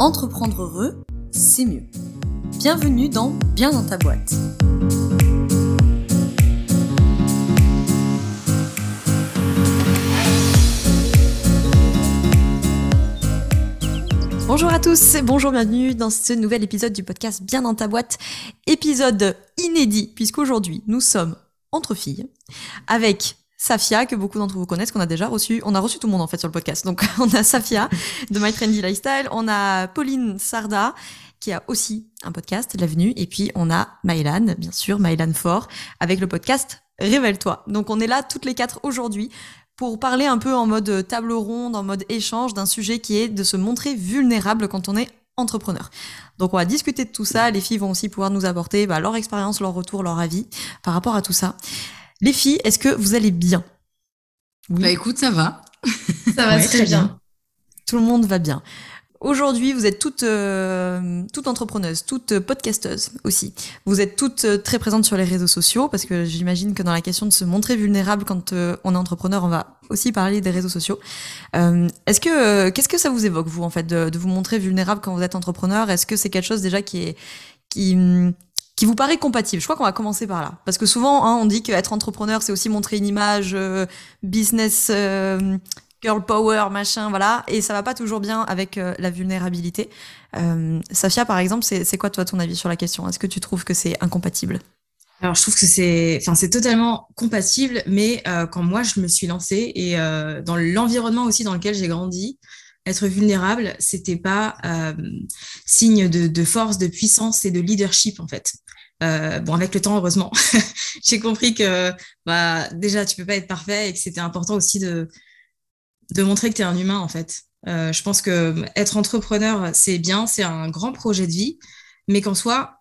Entreprendre heureux, c'est mieux. Bienvenue dans Bien dans ta boîte. Bonjour à tous, bonjour, bienvenue dans ce nouvel épisode du podcast Bien dans ta boîte, épisode inédit puisqu'aujourd'hui nous sommes entre filles avec Safia, que beaucoup d'entre vous connaissent, qu'on a déjà reçu. On a reçu tout le monde en fait sur le podcast. Donc on a Safia de My Trendy Lifestyle, on a Pauline Sarda qui a aussi un podcast, La Venue, et puis on a Maëlan, bien sûr, Maëlan Fort, avec le podcast Révèle-toi. Donc on est là toutes les quatre aujourd'hui pour parler un peu en mode table ronde, en mode échange d'un sujet qui est de se montrer vulnérable quand on est entrepreneur. Donc on va discuter de tout ça. Les filles vont aussi pouvoir nous apporter bah, leur expérience, leur retour, leur avis par rapport à tout ça. Les filles, est-ce que vous allez bien? Bah écoute, ça va. Ça va très, bien. Tout le monde va bien. Aujourd'hui, vous êtes toutes, euh, toutes entrepreneuses, toutes podcasteuses aussi. Vous êtes toutes euh, très présentes sur les réseaux sociaux parce que j'imagine que dans la question de se montrer vulnérable quand euh, on est entrepreneur, on va aussi parler des réseaux sociaux. Est-ce que qu'est-ce que ça vous évoque vous en fait de, de vous montrer vulnérable quand vous êtes entrepreneur? Est-ce que c'est quelque chose déjà qui est qui qui vous paraît compatible Je crois qu'on va commencer par là. Parce que souvent, hein, on dit qu'être entrepreneur, c'est aussi montrer une image euh, business, euh, girl power, machin, voilà. Et ça va pas toujours bien avec euh, la vulnérabilité. Safia, par exemple, c'est quoi, toi, ton avis sur la question? Est-ce que tu trouves que c'est incompatible? Alors, je trouve que c'est, enfin, c'est totalement compatible, mais quand moi je me suis lancée et dans l'environnement aussi dans lequel j'ai grandi, être vulnérable, c'était pas signe de, force, de puissance et de leadership en fait. Euh, bon, avec le temps, heureusement, j'ai compris que bah, déjà, tu peux pas être parfait et que c'était important aussi de, montrer que tu es un humain, en fait. Euh, je pense que être entrepreneur, c'est bien, c'est un grand projet de vie, mais qu'en soit,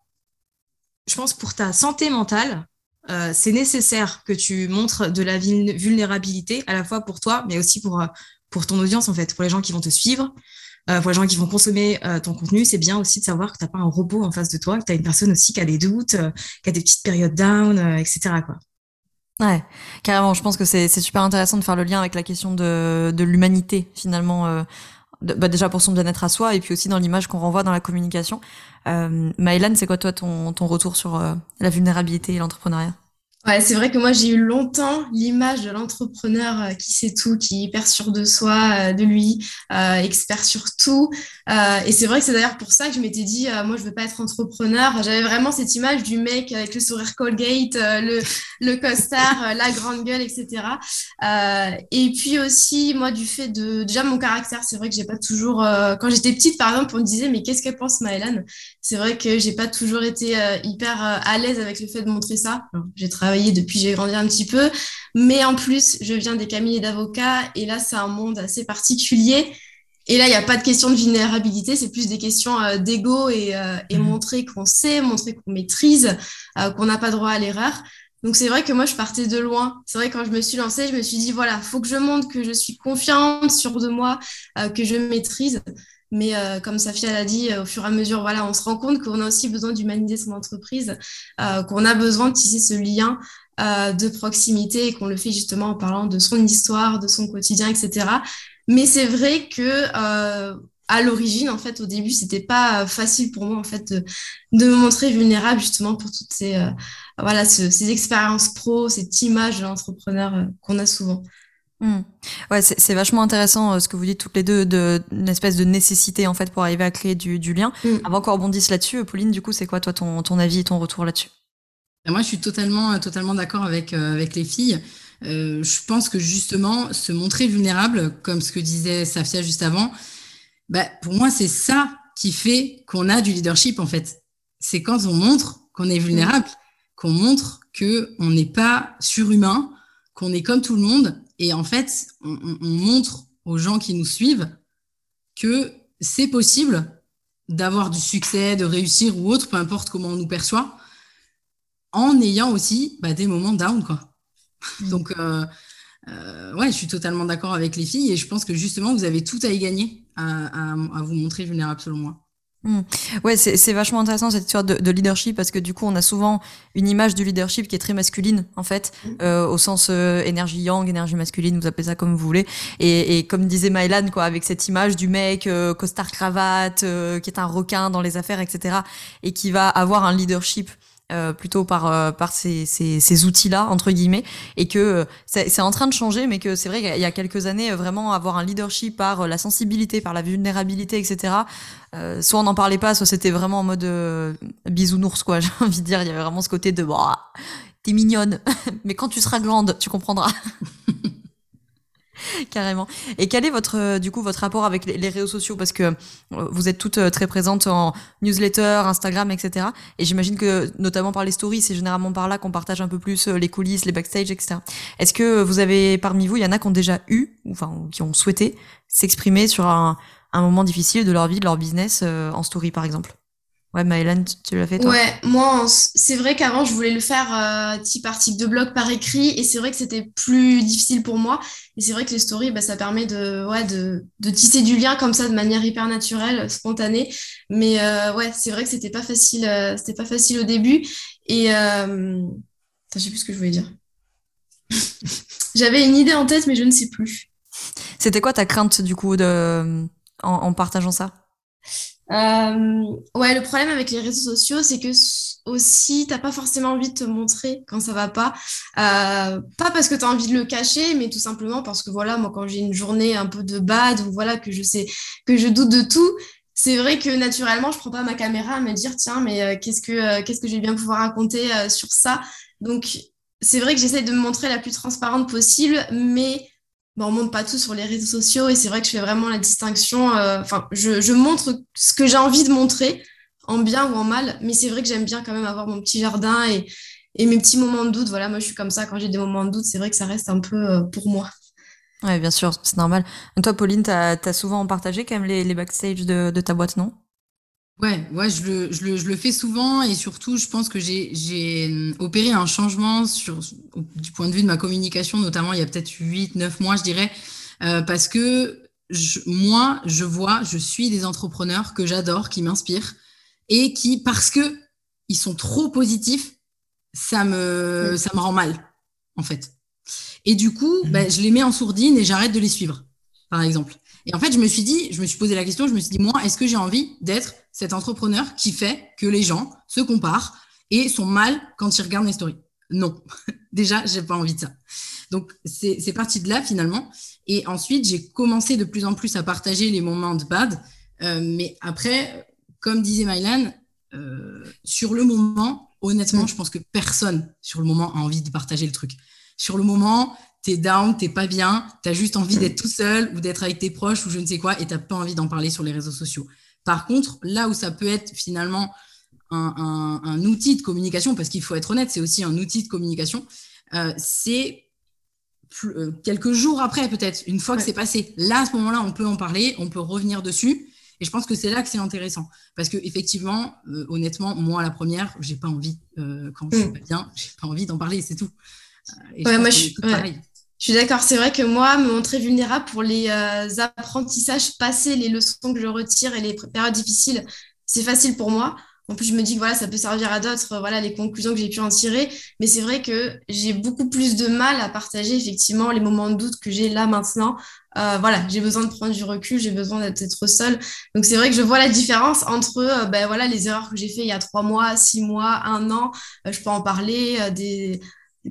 je pense pour ta santé mentale, euh, c'est nécessaire que tu montres de la vulnérabilité, à la fois pour toi, mais aussi pour, pour ton audience, en fait, pour les gens qui vont te suivre, euh, pour les gens qui vont consommer euh, ton contenu, c'est bien aussi de savoir que tu n'as pas un robot en face de toi, que tu as une personne aussi qui a des doutes, euh, qui a des petites périodes down, etc. Quoi. Ouais, carrément. Je pense que c'est super intéressant de faire le lien avec la question de, l'humanité, finalement. bah déjà pour son bien-être à soi et puis aussi dans l'image qu'on renvoie dans la communication. Euh, c'est quoi toi ton retour sur la vulnérabilité et l'entrepreneuriat? Ouais, c'est vrai que moi j'ai eu longtemps l'image de l'entrepreneur euh, qui sait tout, qui est hyper sûr de soi, euh, de lui, euh, expert sur tout. et c'est vrai que c'est d'ailleurs pour ça que je m'étais dit, moi je veux pas être entrepreneur. J'avais vraiment cette image du mec avec le sourire Colgate, le, le costard, la grande gueule, etc. et puis aussi moi du fait de déjà mon caractère, c'est vrai que j'ai pas toujours. quand j'étais petite par exemple, on me disait mais qu'est-ce qu'elle pense Maëlan? C'est vrai que j'ai pas toujours été hyper à l'aise avec le fait de montrer ça. J'ai travaillé depuis j'ai grandi un petit peu. Mais en plus, je viens des cabinets d'avocats et là, c'est un monde assez particulier. Et là, il n'y a pas de question de vulnérabilité, c'est plus des questions euh, d'ego et, euh, et, mhm. montrer qu'on sait, montrer qu'on maîtrise, euh, qu'on n'a pas droit à l'erreur. Donc c'est vrai que moi, je partais de loin. C'est vrai que quand je me suis lancée, je me suis dit, voilà, faut que je montre que je suis confiante, sûre de moi, que je maîtrise. Mais euh, comme Safia l'a dit, euh, au fur et à mesure, voilà, on se rend compte qu'on a aussi besoin d'humaniser son entreprise, euh, qu'on a besoin de tisser ce lien de proximité et qu'on le fait justement en parlant de son histoire, de son quotidien, etc. Mais c'est vrai que à l'origine, en fait, au début, c'était pas facile pour moi, en fait, de, me montrer vulnérable justement pour toutes ces, voilà, ces expériences pro, cette image de l'entrepreneur qu'on a souvent. Hmm. Ouais, c'est vachement intéressant euh, ce que vous dites toutes les deux, de, une espèce de nécessité en fait pour arriver à créer du, du lien. Mm. Avant qu'on rebondisse là-dessus, Pauline, du coup, c'est quoi toi ton, ton avis et ton retour là-dessus? Ben, Moi, je suis totalement, totalement d'accord avec, euh, avec les filles. Euh, je pense que justement, se montrer vulnérable, comme ce que disait Safia juste avant, bah, pour moi, c'est ça qui fait qu'on a du leadership en fait. C'est quand on montre qu'on est vulnérable, qu'on montre qu'on n'est pas surhumain, qu'on est comme tout le monde et en fait, on, montre aux gens qui nous suivent que c'est possible d'avoir du succès, de réussir ou autre, peu importe comment on nous perçoit, en ayant aussi bah, des moments down. Quoi. Mm. Donc, euh, euh, ouais, je suis totalement d'accord avec les filles et je pense que justement, vous avez tout à y gagner à, vous montrer vulnérable selon moi. Mmh. Ouais, c'est vachement intéressant cette histoire de, de, leadership parce que du coup, on a souvent une image du leadership qui est très masculine en fait, mmh. euh, au sens euh, énergie yang, énergie masculine, vous appelez ça comme vous voulez. Et, et comme disait Mylan, quoi, avec cette image du mec euh, costard cravate, euh, qui est un requin dans les affaires, etc., et qui va avoir un leadership euh, plutôt par euh, par ces, ces, ces outils-là entre guillemets et que euh, c'est en train de changer mais que c'est vrai qu'il y a quelques années vraiment avoir un leadership par la sensibilité par la vulnérabilité etc soit on n'en parlait pas soit c'était vraiment en mode bisounours quoi j'ai envie de dire. Il y avait vraiment ce côté de bah t'es mignonne. Mais quand tu seras grande tu comprendras Carrément. Et quel est votre, euh, du coup, votre rapport avec les, réseaux sociaux? Parce que euh, vous êtes toutes euh, très présentes en newsletter, Instagram, etc. Et j'imagine que, notamment par les stories, c'est généralement par là qu'on partage un peu plus les coulisses, les backstage, etc. Est-ce que vous avez, parmi vous, il y en a qui ont déjà eu, enfin, qui ont souhaité s'exprimer sur un, un moment difficile de leur vie, de leur business, en story, par exemple? Ouais, Maëlan, tu l'as fait toi? Ouais, moi, c'est vrai qu'avant, je voulais le faire euh, type article de blog par écrit, et c'est vrai que c'était plus difficile pour moi. Et c'est vrai que les stories, bah, ça permet de, ouais, de, de, tisser du lien comme ça de manière hyper naturelle, spontanée. Mais euh, ouais, c'est vrai que c'était pas facile, euh, c'était pas facile au début. Et je sais plus ce que je voulais dire. J'avais une idée en tête, mais je ne sais plus. C'était quoi ta crainte du coup de en, en partageant ça? Euh, ouais, le problème avec les réseaux sociaux, c'est que aussi, t'as pas forcément envie de te montrer quand ça va pas. Euh, pas parce que tu as envie de le cacher, mais tout simplement parce que voilà, moi, quand j'ai une journée un peu de bad ou voilà, que je sais, que je doute de tout, c'est vrai que naturellement, je prends pas ma caméra à me dire, tiens, mais euh, qu'est-ce que, euh, qu'est-ce que je vais bien pouvoir raconter euh, sur ça? Donc, c'est vrai que j'essaie de me montrer la plus transparente possible, mais bon, on montre pas tout sur les réseaux sociaux et c'est vrai que je fais vraiment la distinction. Euh, je, montre ce que j'ai envie de montrer, en bien ou en mal, mais c'est vrai que j'aime bien quand même avoir mon petit jardin et, mes petits moments de doute. Voilà, moi je suis comme ça quand j'ai des moments de doute, c'est vrai que ça reste un peu euh, pour moi. Ouais, bien sûr, c'est normal. Toi, Pauline, tu as, souvent partagé quand même les, les backstage de ta boîte, non? Ouais, ouais je, le, je, le, je, le, fais souvent et surtout, je pense que j'ai hum, opéré un changement sur, du point de vue de ma communication, notamment il y a peut-être 8, 9 mois, je dirais, euh, parce que je, moi, je vois, je suis des entrepreneurs que j'adore, qui m'inspirent et qui, parce que ils sont trop positifs, ça me, ça me rend mal, en fait. Et du coup, mmh. ben, je les mets en sourdine et j'arrête de les suivre, par exemple. Et en fait, je me suis dit, je me suis posé la question, je me suis dit, moi, est-ce que j'ai envie d'être cet entrepreneur qui fait que les gens se comparent et sont mal quand ils regardent mes stories? Non, déjà, j'ai pas envie de ça. Donc, c'est parti de là finalement. Et ensuite, j'ai commencé de plus en plus à partager les moments de bad. Euh, mais après, comme disait Mylan, euh, sur le moment, honnêtement, je pense que personne sur le moment a envie de partager le truc. Sur le moment, t'es down, t'es pas bien, t'as juste envie d'être tout seul ou d'être avec tes proches ou je ne sais quoi et t'as pas envie d'en parler sur les réseaux sociaux. Par contre, là où ça peut être finalement un, un, un outil de communication, parce qu'il faut être honnête, c'est aussi un outil de communication, euh, c'est euh, quelques jours après peut-être, une fois que c'est passé. Là, à ce moment-là, on peut en parler, on peut revenir dessus. Et je pense que c'est là que c'est intéressant. Parce que effectivement, euh, honnêtement, moi, la première, j'ai pas envie, quand je suis mm. pas bien, j'ai pas envie d'en parler, c'est tout. Et ouais, moi, je, ouais. Je suis d'accord, c'est vrai que moi, me montrer vulnérable pour les euh, apprentissages passés, les leçons que je retire et les périodes difficiles, c'est facile pour moi. En plus, je me dis que voilà, ça peut servir à d'autres, voilà, les conclusions que j'ai pu en tirer. Mais c'est vrai que j'ai beaucoup plus de mal à partager effectivement les moments de doute que j'ai là maintenant. Euh, voilà, j'ai besoin de prendre du recul, j'ai besoin d'être seule. Donc c'est vrai que je vois la différence entre euh, ben, voilà, les erreurs que j'ai fait il y a trois mois, six mois, un an. Euh, je peux en parler, euh, des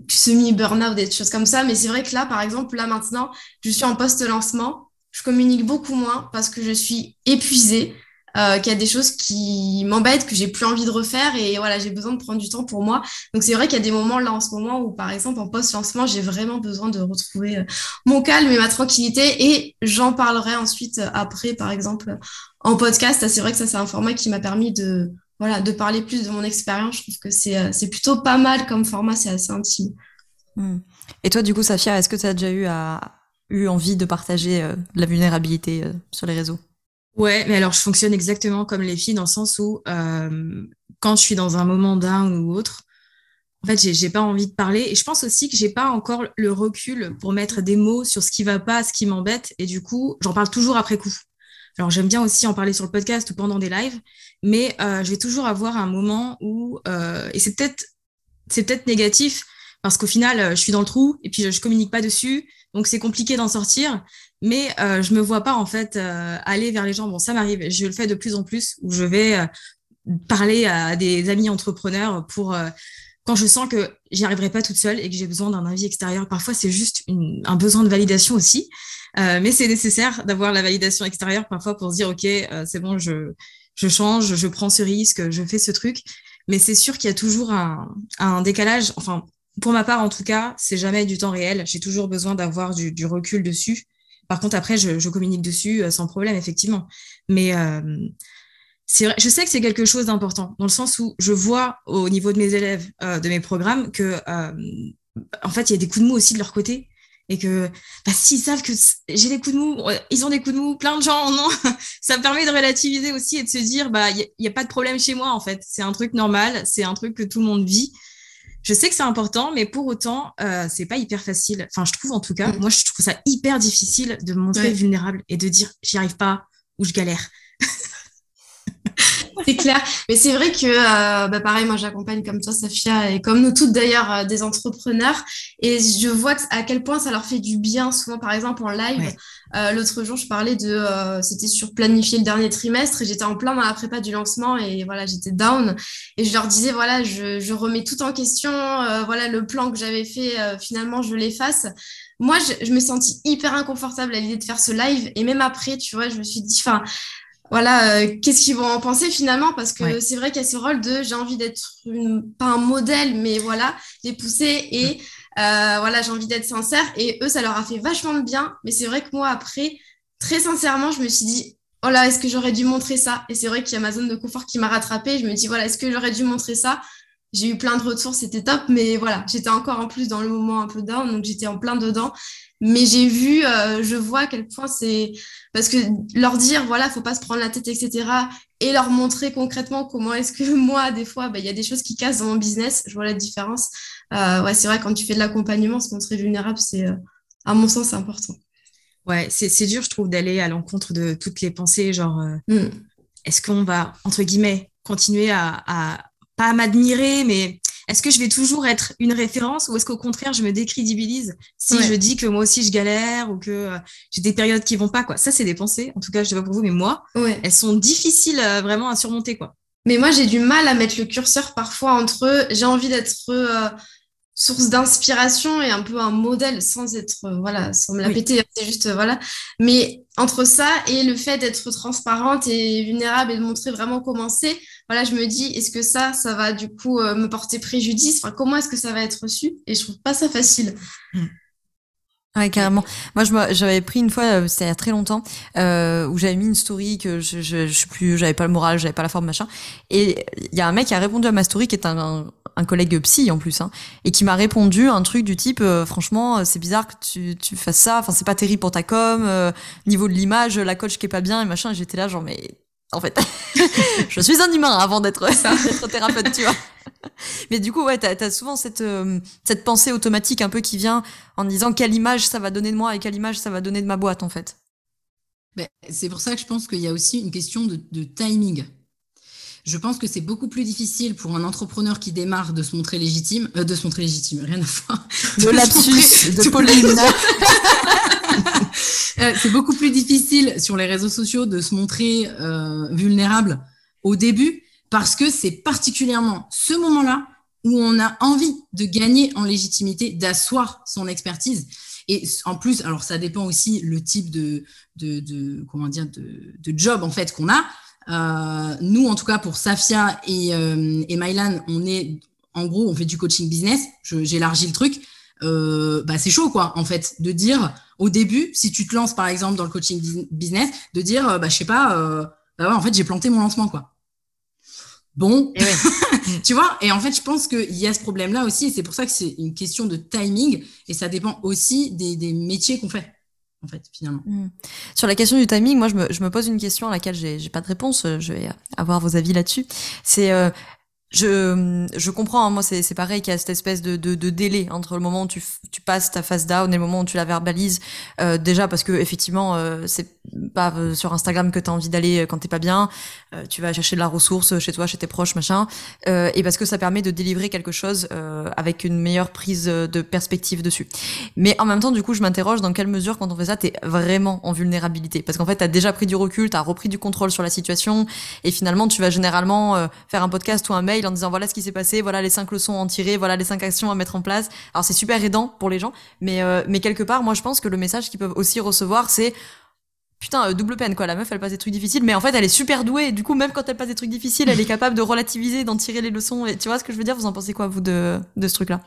semi-burnout, des choses comme ça. Mais c'est vrai que là, par exemple, là maintenant, je suis en post-lancement. Je communique beaucoup moins parce que je suis épuisée, euh, qu'il y a des choses qui m'embêtent, que j'ai plus envie de refaire et voilà, j'ai besoin de prendre du temps pour moi. Donc c'est vrai qu'il y a des moments là en ce moment où, par exemple, en post-lancement, j'ai vraiment besoin de retrouver euh, mon calme et ma tranquillité et j'en parlerai ensuite euh, après, par exemple, en podcast. C'est vrai que ça, c'est un format qui m'a permis de voilà, de parler plus de mon expérience. Je trouve que c'est, euh, c'est plutôt pas mal comme format, c'est assez intime. Hmm. Et toi, du coup, Safia, est-ce que tu as déjà eu, à, eu envie de partager euh, la vulnérabilité euh, sur les réseaux? Ouais, mais alors je fonctionne exactement comme les filles dans le sens où euh, quand je suis dans un moment d'un ou autre, en fait, j'ai, j'ai pas envie de parler. Et je pense aussi que j'ai pas encore le recul pour mettre des mots sur ce qui va pas, ce qui m'embête. Et du coup, j'en parle toujours après coup. Alors j'aime bien aussi en parler sur le podcast ou pendant des lives, mais je vais toujours avoir un moment où, et c'est peut-être c'est peut-être négatif parce qu'au final, je suis dans le trou et puis je, je communique pas dessus, donc c'est compliqué d'en sortir. Mais euh, je me vois pas en fait aller vers les gens. Bon, ça m'arrive, je le fais de plus en plus où je vais parler à des amis entrepreneurs pour quand je sens que j'y arriverai pas toute seule et que j'ai besoin d'un avis extérieur. Parfois, c'est juste un besoin de validation aussi, euh, mais c'est nécessaire d'avoir la validation extérieure parfois pour se dire ok, euh, c'est bon, je, je change, je prends ce risque, je fais ce truc. Mais c'est sûr qu'il y a toujours un, décalage. Enfin, pour ma part, en tout cas, c'est jamais du temps réel. J'ai toujours besoin d'avoir du, recul dessus. Par contre, après, je, communique dessus euh, sans problème, effectivement. Mais euh, je sais que c'est quelque chose d'important, dans le sens où je vois au niveau de mes élèves euh, de mes programmes que, euh, en fait, il y a des coups de mou aussi de leur côté. Et que bah, s'ils savent que j'ai des coups de mou, ils ont des coups de mou, plein de gens non Ça me permet de relativiser aussi et de se dire, bah il n'y a, a, pas de problème chez moi en fait. C'est un truc normal, c'est un truc que tout le monde vit. Je sais que c'est important, mais pour autant, euh, c'est pas hyper facile. Enfin, je trouve en tout cas, mm. moi je trouve ça hyper difficile de me montrer ouais. vulnérable et de dire j'y arrive pas ou je galère. C'est clair. Mais c'est vrai que, euh, bah pareil, moi j'accompagne comme toi, Safia, et comme nous toutes d'ailleurs, euh, des entrepreneurs. Et je vois à quel point ça leur fait du bien, souvent par exemple en live. Ouais. Euh, L'autre jour, je parlais de, euh, c'était sur planifier le dernier trimestre, et j'étais en plein dans la prépa du lancement, et voilà, j'étais down. Et je leur disais, voilà, je, je remets tout en question, euh, voilà, le plan que j'avais fait, euh, finalement, je l'efface. Moi, je, je me sentis hyper inconfortable à l'idée de faire ce live, et même après, tu vois, je me suis dit, enfin, voilà, euh, qu'est-ce qu'ils vont en penser finalement? Parce que ouais. c'est vrai qu'il y a ce rôle de j'ai envie d'être pas un modèle, mais voilà, les pousser et euh, voilà, j'ai envie d'être sincère. Et eux, ça leur a fait vachement de bien. Mais c'est vrai que moi, après, très sincèrement, je me suis dit, oh là, est-ce que j'aurais dû montrer ça? Et c'est vrai qu'il y a ma zone de confort qui m'a rattrapée. Je me dis, voilà, est-ce que j'aurais dû montrer ça? J'ai eu plein de retours, c'était top, mais voilà, j'étais encore en plus dans le moment un peu down, donc j'étais en plein dedans. Mais j'ai vu, euh, je vois à quel point c'est parce que leur dire voilà, faut pas se prendre la tête, etc. Et leur montrer concrètement comment est-ce que moi, des fois, bah, il y a des choses qui cassent dans mon business. Je vois la différence. Euh, ouais, c'est vrai quand tu fais de l'accompagnement, se montrer vulnérable, c'est euh, à mon sens, important. Ouais, c'est dur, je trouve, d'aller à l'encontre de toutes les pensées, genre, mm. est-ce qu'on va entre guillemets continuer à, à pas m'admirer, mais est-ce que je vais toujours être une référence ou est-ce qu'au contraire, je me décrédibilise si ouais. je dis que moi aussi je galère ou que euh, j'ai des périodes qui vont pas, quoi. Ça, c'est des pensées. En tout cas, je sais pas pour vous, mais moi, ouais. elles sont difficiles euh, vraiment à surmonter, quoi. Mais moi, j'ai du mal à mettre le curseur parfois entre j'ai envie d'être euh, source d'inspiration et un peu un modèle sans être, voilà, sans me la oui. péter, c'est juste, voilà. Mais entre ça et le fait d'être transparente et vulnérable et de montrer vraiment comment c'est, voilà, je me dis, est-ce que ça, ça va du coup euh, me porter préjudice? Enfin, comment est-ce que ça va être reçu? Et je trouve pas ça facile. Mmh. Ouais, carrément. Moi, j'avais pris une fois, c'était il y a très longtemps, euh, où j'avais mis une story que je, je, sais plus, j'avais pas le moral, j'avais pas la forme, machin. Et il y a un mec qui a répondu à ma story, qui est un, un, collègue psy en plus, hein, et qui m'a répondu un truc du type, euh, franchement, c'est bizarre que tu, tu fasses ça. Enfin, c'est pas terrible pour ta com. Euh, niveau de l'image, la coach qui est pas bien et machin. J'étais là, genre, mais en fait, je suis un humain avant d'être thérapeute, tu vois. Mais du coup, ouais, t'as as souvent cette, euh, cette pensée automatique un peu qui vient en disant quelle image ça va donner de moi et quelle image ça va donner de ma boîte, en fait. Ben, c'est pour ça que je pense qu'il y a aussi une question de, de timing. Je pense que c'est beaucoup plus difficile pour un entrepreneur qui démarre de se montrer légitime, euh, de se montrer légitime, rien à voir. De, de lapsus, de Pauline. Euh, c'est beaucoup plus difficile sur les réseaux sociaux de se montrer euh, vulnérable au début parce que c'est particulièrement ce moment-là où on a envie de gagner en légitimité, d'asseoir son expertise. Et en plus, alors ça dépend aussi le type de, de, comment dire de, job en fait qu'on a. Euh, nous, en tout cas pour Safia et, euh, Mylan, on est en gros, on fait du coaching business. J'élargis le truc. Euh, bah, c'est chaud quoi en fait de dire au début si tu te lances par exemple dans le coaching business de dire euh, bah je sais pas euh, bah ouais, en fait j'ai planté mon lancement quoi bon ouais. tu vois et en fait je pense qu'il y a ce problème là aussi et c'est pour ça que c'est une question de timing et ça dépend aussi des, des métiers qu'on fait en fait, finalement. Mmh. Sur la question du timing, moi, je me, je me pose une question à laquelle j'ai pas de réponse. Je vais avoir vos avis là-dessus. C'est euh, je, je comprends, hein, moi c'est pareil qu'il y a cette espèce de, de, de, délai entre le moment où tu, tu passes ta phase down et le moment où tu la verbalises. Euh, déjà parce que effectivement, euh, c'est pas euh, sur Instagram que tu as envie d'aller euh, quand t'es pas bien. Euh, tu vas chercher de la ressource chez toi, chez tes proches, machin. et parce que ça permet de délivrer quelque chose avec une meilleure prise de perspective dessus. Mais en même temps, du coup, je m'interroge dans quelle mesure quand on fait ça, t'es vraiment en vulnérabilité. Parce qu'en fait, t'as déjà pris du recul, t'as repris du contrôle sur la situation et finalement, tu vas généralement faire un podcast ou un mail en disant voilà ce qui s'est passé, voilà les cinq leçons à en tirer, voilà les cinq actions à mettre en place. Alors c'est super aidant pour les gens, mais euh, mais quelque part, moi je pense que le message qu'ils peuvent aussi recevoir, c'est putain euh, double peine quoi. La meuf elle passe des trucs difficiles, mais en fait elle est super douée. Du coup même quand elle passe des trucs difficiles, elle est capable de relativiser, d'en tirer les leçons. Et tu vois ce que je veux dire? Vous en pensez quoi vous de de ce truc là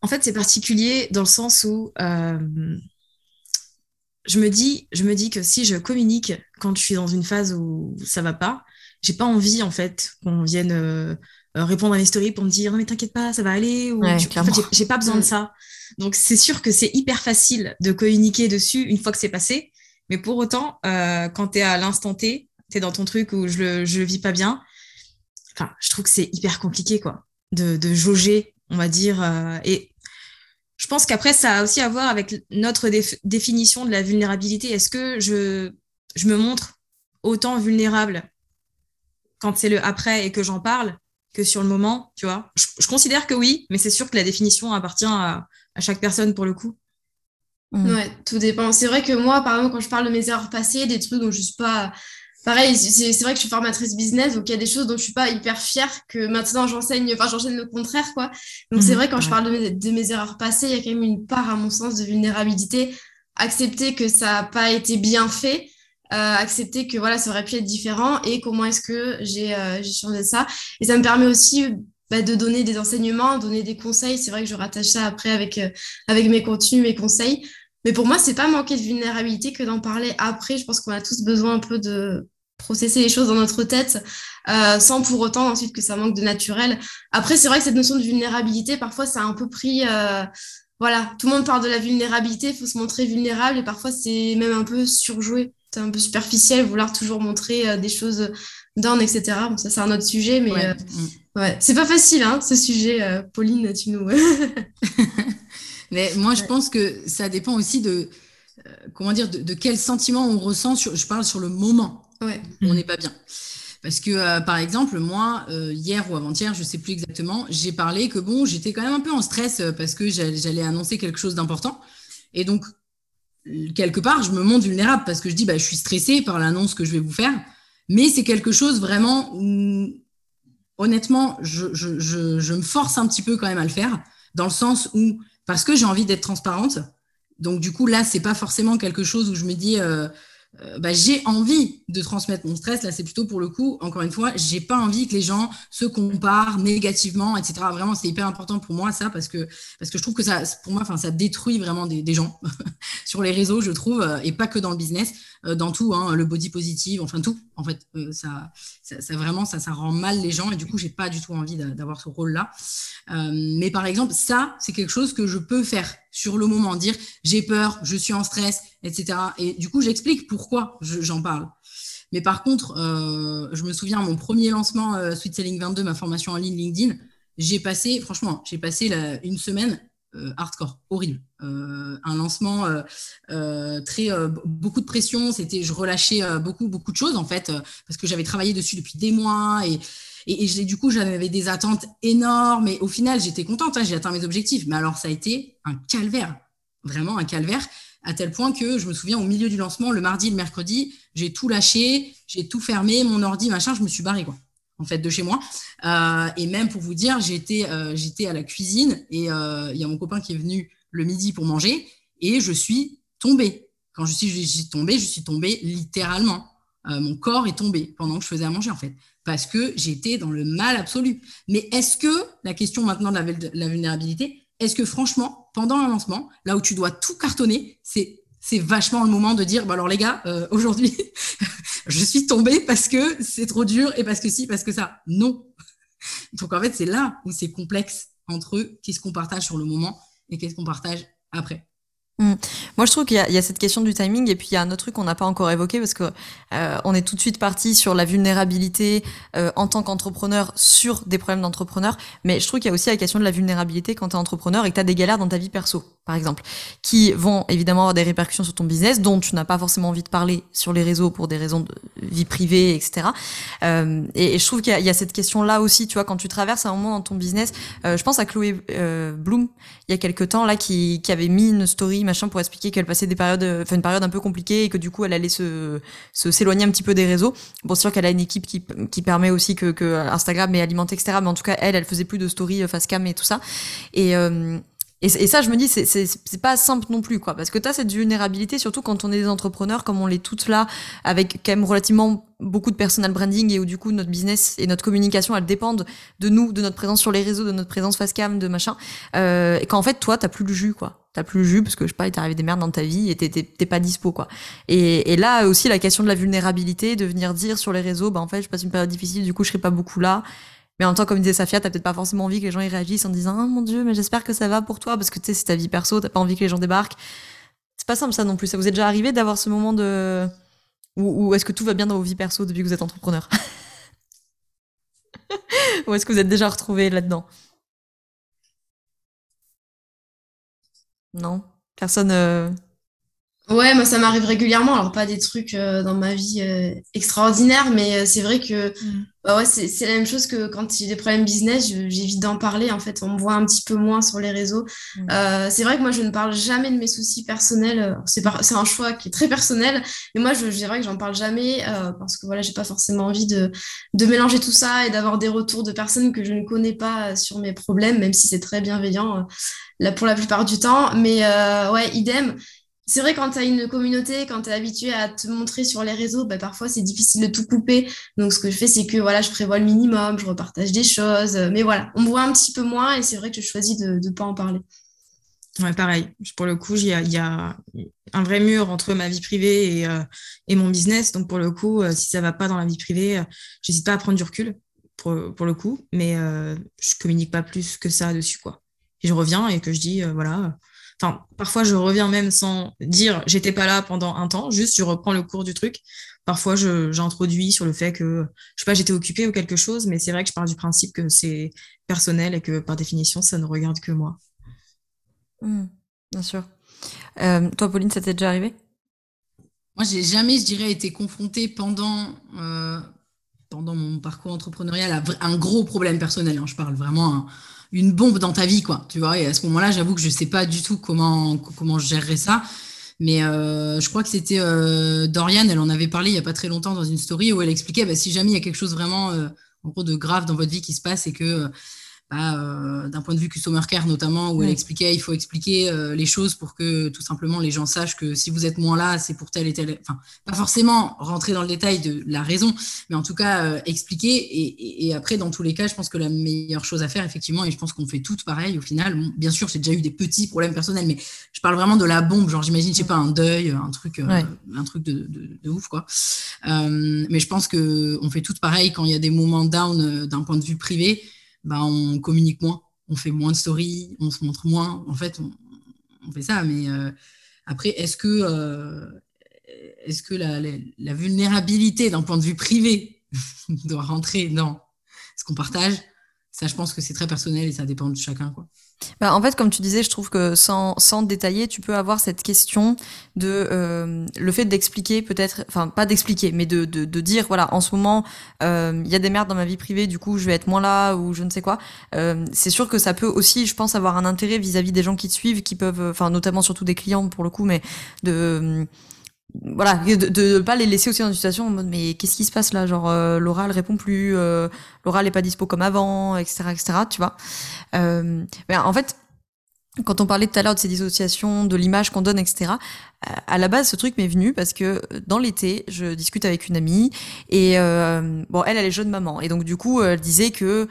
En fait c'est particulier dans le sens où euh, je me dis, je me dis que si je communique quand je suis dans une phase où ça va pas, j'ai pas envie en fait qu'on vienne euh, répondre à mes stories pour me dire non mais t'inquiète pas ça va aller ou en fait, j'ai pas besoin de ça donc c'est sûr que c'est hyper facile de communiquer dessus une fois que c'est passé mais pour autant euh, quand t'es à l'instant T t'es dans ton truc où je le je vis pas bien enfin je trouve que c'est hyper compliqué quoi de, de jauger on va dire euh, et je pense qu'après ça a aussi à voir avec notre définition de la vulnérabilité est-ce que je je me montre autant vulnérable quand c'est le après et que j'en parle que sur le moment, tu vois? Je, considère que oui, mais c'est sûr que la définition appartient à, chaque personne pour le coup. Mm. Ouais, tout dépend. C'est vrai que moi, par exemple, quand je parle de mes erreurs passées, des trucs dont je suis pas. Pareil, c'est vrai que je suis formatrice business, donc il y a des choses dont je suis pas hyper fière que maintenant j'enseigne, enfin j'enseigne le contraire, quoi. Donc c'est mm. vrai, quand je parle de mes, de mes, erreurs passées, il y a quand même une part, à mon sens, de vulnérabilité. Accepter que ça n'a pas été bien fait, euh, accepter que voilà, ça aurait pu être différent et comment est-ce que j'ai euh, changé ça. Et ça me permet aussi bah, de donner des enseignements, donner des conseils. C'est vrai que je rattache ça après avec, euh, avec mes contenus, mes conseils. Mais pour moi, c'est pas manquer de vulnérabilité que d'en parler après. Je pense qu'on a tous besoin un peu de processer les choses dans notre tête euh, sans pour autant ensuite que ça manque de naturel. Après, c'est vrai que cette notion de vulnérabilité, parfois, ça a un peu pris... Euh, voilà, tout le monde parle de la vulnérabilité, il faut se montrer vulnérable et parfois c'est même un peu surjoué c'est un peu superficiel, vouloir toujours montrer euh, des choses down, etc. Bon, ça, c'est un autre sujet, mais ouais. Euh, c'est pas facile, hein, ce sujet. Euh, Pauline, tu nous. mais moi, je pense que ça dépend aussi de, comment dire, de, quel sentiment on ressent. je parle sur le moment ouais. où on n'est pas bien. Parce que, par exemple, moi, hier ou avant-hier, je sais plus exactement, j'ai parlé que bon, j'étais quand même un peu en stress parce que j'allais annoncer quelque chose d'important. Et donc, quelque part, je me montre vulnérable parce que je dis, bah, je suis stressée par l'annonce que je vais vous faire. Mais c'est quelque chose vraiment où, honnêtement, je, me force un petit peu quand même à le faire, dans le sens où, parce que j'ai envie d'être transparente. Donc, du coup, là, c'est pas forcément quelque chose où je me dis, euh, euh, bah, j'ai envie de transmettre mon stress. Là, c'est plutôt pour le coup, encore une fois, j'ai pas envie que les gens se comparent négativement, etc. Vraiment, c'est hyper important pour moi ça parce que je trouve que ça, pour moi, ça détruit vraiment des, gens sur les réseaux, je trouve, euh, et pas que dans le business, dans tout, hein, le body positive, enfin tout. En fait, ça, ça, ça, vraiment, ça, ça rend mal les gens et du coup, j'ai pas du tout envie d'avoir ce rôle-là. mais par exemple, ça, c'est quelque chose que je peux faire sur le moment, dire j'ai peur, je suis en stress, etc. Et du coup, j'explique pourquoi j'en parle. Mais par contre, euh, je me souviens, mon premier lancement euh, Sweet Selling 22, ma formation en ligne LinkedIn, j'ai passé, franchement, j'ai passé une semaine euh, hardcore, horrible. un lancement très beaucoup de pression. C'était, je relâchais beaucoup beaucoup de choses en fait parce que j'avais travaillé dessus depuis des mois et et, et du coup, j'avais des attentes énormes. Et au final, j'étais contente, hein, j'ai atteint mes objectifs. Mais alors, ça a été un calvaire, vraiment un calvaire, à tel point que je me souviens au milieu du lancement, le mardi, le mercredi, j'ai tout lâché, j'ai tout fermé, mon ordi, machin, je me suis barrée, quoi, en fait, de chez moi. Euh, et même pour vous dire, j'étais euh, j'étais à la cuisine et euh, il y a mon copain qui est venu le midi pour manger et je suis tombée. Quand je suis, je suis tombée, je suis tombée littéralement. Euh, mon corps est tombé pendant que je faisais à manger, en fait parce que j'étais dans le mal absolu. Mais est-ce que, la question maintenant de la, vulnérabilité, est-ce que franchement, pendant un lancement, là où tu dois tout cartonner, c'est c'est vachement le moment de dire, alors les gars, euh, aujourd'hui, je suis tombée parce que c'est trop dur et parce que si, parce que ça. Non. Donc en fait, c'est là où c'est complexe entre qu'est-ce qu'on partage sur le moment et qu'est-ce qu'on partage après? Mm. Moi, je trouve qu'il y, a cette question du timing, et puis il y a un autre truc qu'on n'a pas encore évoqué parce que euh, on est tout de suite parti sur la vulnérabilité euh, en tant qu'entrepreneur sur des problèmes d'entrepreneur, mais je trouve qu'il y a aussi la question de la vulnérabilité quand tu es entrepreneur et que tu as des galères dans ta vie perso, par exemple, qui vont évidemment avoir des répercussions sur ton business, dont tu n'as pas forcément envie de parler sur les réseaux pour des raisons de vie privée, etc. Euh, et, je trouve qu'il y, a cette question-là aussi, tu vois, quand tu traverses un moment dans ton business, je pense à Chloé Bloom il y a quelques temps là qui avait mis une story pour expliquer qu'elle passait des périodes, enfin une période un peu compliquée et que du coup elle allait se s'éloigner un petit peu des réseaux. Bon, c'est sûr qu'elle a une équipe qui, qui permet aussi que, que Instagram est alimenté, etc. Mais en tout cas, elle, elle faisait plus de story euh, face cam et tout ça. Et euh, et, ça, je me dis, c'est pas simple non plus, quoi, parce que tu as cette vulnérabilité, surtout quand on est des entrepreneurs, comme on l'est toutes là, avec quand même relativement beaucoup de personal branding et où du coup notre business et notre communication, elles dépendent de nous, de notre présence sur les réseaux, de notre présence face cam, de machin. Euh, et quand en fait, toi, t'as plus le jus, quoi. T'as plus le jus parce que je sais pas, il t'est arrivé des merdes dans ta vie et t'es pas dispo, quoi. Et, et, là aussi, la question de la vulnérabilité, de venir dire sur les réseaux, bah en fait, je passe une période difficile, du coup, je serai pas beaucoup là. Mais en même temps, comme disait Safia, t'as peut-être pas forcément envie que les gens y réagissent en disant, oh mon dieu, mais j'espère que ça va pour toi, parce que tu sais, c'est ta vie perso, t'as pas envie que les gens débarquent. C'est pas simple ça non plus. Ça vous est déjà arrivé d'avoir ce moment de, ou, ou est-ce que tout va bien dans vos vies perso depuis que vous êtes entrepreneur? Ou est-ce que vous êtes déjà retrouvé là-dedans? Non? Personne. Euh... Ouais, moi ça m'arrive régulièrement. Alors pas des trucs euh, dans ma vie euh, extraordinaires, mais euh, c'est vrai que mmh. bah ouais, c'est la même chose que quand il y a des problèmes business, j'évite d'en parler. En fait, on me voit un petit peu moins sur les réseaux. Mmh. c'est vrai que moi je ne parle jamais de mes soucis personnels. C'est un choix qui est très personnel, mais moi je, je dirais que j'en parle jamais parce que voilà, j'ai pas forcément envie de, de mélanger tout ça et d'avoir des retours de personnes que je ne connais pas sur mes problèmes, même si c'est très bienveillant là pour la plupart du temps. Mais ouais, idem c'est vrai quand tu as une communauté, quand tu es habitué à te montrer sur les réseaux, bah, parfois c'est difficile de tout couper. Donc ce que je fais, c'est que voilà, je prévois le minimum, je repartage des choses. Mais voilà, on me voit un petit peu moins et c'est vrai que je choisis de ne pas en parler. Ouais, pareil. Pour le coup, il y a, un vrai mur entre ma vie privée et, euh, mon business. Donc pour le coup, euh, si ça va pas dans la vie privée, euh, j'hésite pas à prendre du recul pour, pour le coup, mais euh, je communique pas plus que ça dessus quoi. Et je reviens et que je dis voilà Enfin, parfois, je reviens même sans dire j'étais pas là pendant un temps, juste je reprends le cours du truc. Parfois, j'introduis sur le fait que, je sais pas, j'étais occupée ou quelque chose, mais c'est vrai que je pars du principe que c'est personnel et que par définition, ça ne regarde que moi. Mmh, bien sûr. Euh, toi, Pauline, ça t'est déjà arrivé? Moi, j'ai jamais, je dirais, été confrontée pendant, euh, pendant mon parcours entrepreneurial à un gros problème personnel. Hein. Je parle vraiment. Un, une bombe dans ta vie, quoi. Tu vois, et à ce moment-là, j'avoue que je sais pas du tout comment, comment je gérerais ça. Mais euh, je crois que c'était euh, Dorian, elle en avait parlé il y a pas très longtemps dans une story où elle expliquait bah, si jamais il y a quelque chose vraiment euh, en gros de grave dans votre vie qui se passe et que bah, euh, d'un point de vue customer care notamment, où elle expliquait, il faut expliquer euh, les choses pour que tout simplement les gens sachent que si vous êtes moins là, c'est pour telle et telle, enfin, pas forcément rentrer dans le détail de la raison, mais en tout cas euh, expliquer. Et, et, et, après, dans tous les cas, je pense que la meilleure chose à faire, effectivement, et je pense qu'on fait toutes pareil au final. Bon, bien sûr, j'ai déjà eu des petits problèmes personnels, mais je parle vraiment de la bombe, genre j'imagine, je sais pas, un deuil, un truc, ouais. un truc de, de, de, ouf, quoi. mais je pense que on fait toutes pareil quand il y a des moments down d'un point de vue privé bah, on communique moins, on fait moins de stories, on se montre moins. En fait, on, fait ça. Mais euh, après, est-ce que, euh, est-ce que la vulnérabilité d'un point de vue privé doit rentrer dans ce qu'on partage? Ça, je pense que c'est très personnel et ça dépend de chacun. Quoi. Bah, en fait, comme tu disais, je trouve que sans, sans détailler, tu peux avoir cette question de euh, le fait d'expliquer peut-être, enfin pas d'expliquer, mais de, de, de, dire voilà, en ce moment, il euh, y a des merdes dans ma vie privée, du coup je vais être moins là ou je ne sais quoi. Euh, c'est sûr que ça peut aussi, je pense, avoir un intérêt vis-à-vis -vis des gens qui te suivent, qui peuvent, enfin notamment surtout des clients pour le coup, mais de voilà, de ne pas les laisser aussi dans une situation en mode mais qu'est-ce qui se passe là? Genre euh, Laura répond plus, euh, Laura est pas dispo comme avant, etc. etc. tu vois. Euh, en fait, quand on parlait tout à l'heure de ces dissociations, de l'image qu'on donne, etc. À la base, ce truc m'est venu parce que dans l'été, je discute avec une amie et euh, bon, elle, elle est jeune maman et donc du coup, elle disait que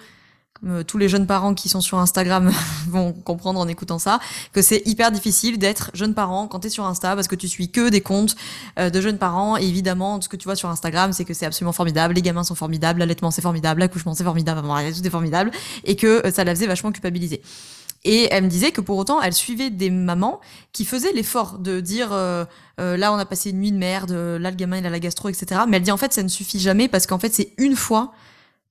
tous les jeunes parents qui sont sur Instagram vont comprendre en écoutant ça, que c'est hyper difficile d'être jeune parent quand tu es sur Insta parce que tu suis que des comptes euh, de jeunes parents et évidemment ce que tu vois sur Instagram c'est que c'est absolument formidable, les gamins sont formidables, l'allaitement c'est formidable, l'accouchement c'est formidable, tout est formidable et que euh, ça la faisait vachement culpabiliser. Et elle me disait que pour autant, elle suivait des mamans qui faisaient l'effort de dire euh, euh, là, on a passé une nuit de merde, là, le gamin, il a la gastro, etc. Mais elle dit en fait, ça ne suffit jamais parce qu'en fait, c'est une fois,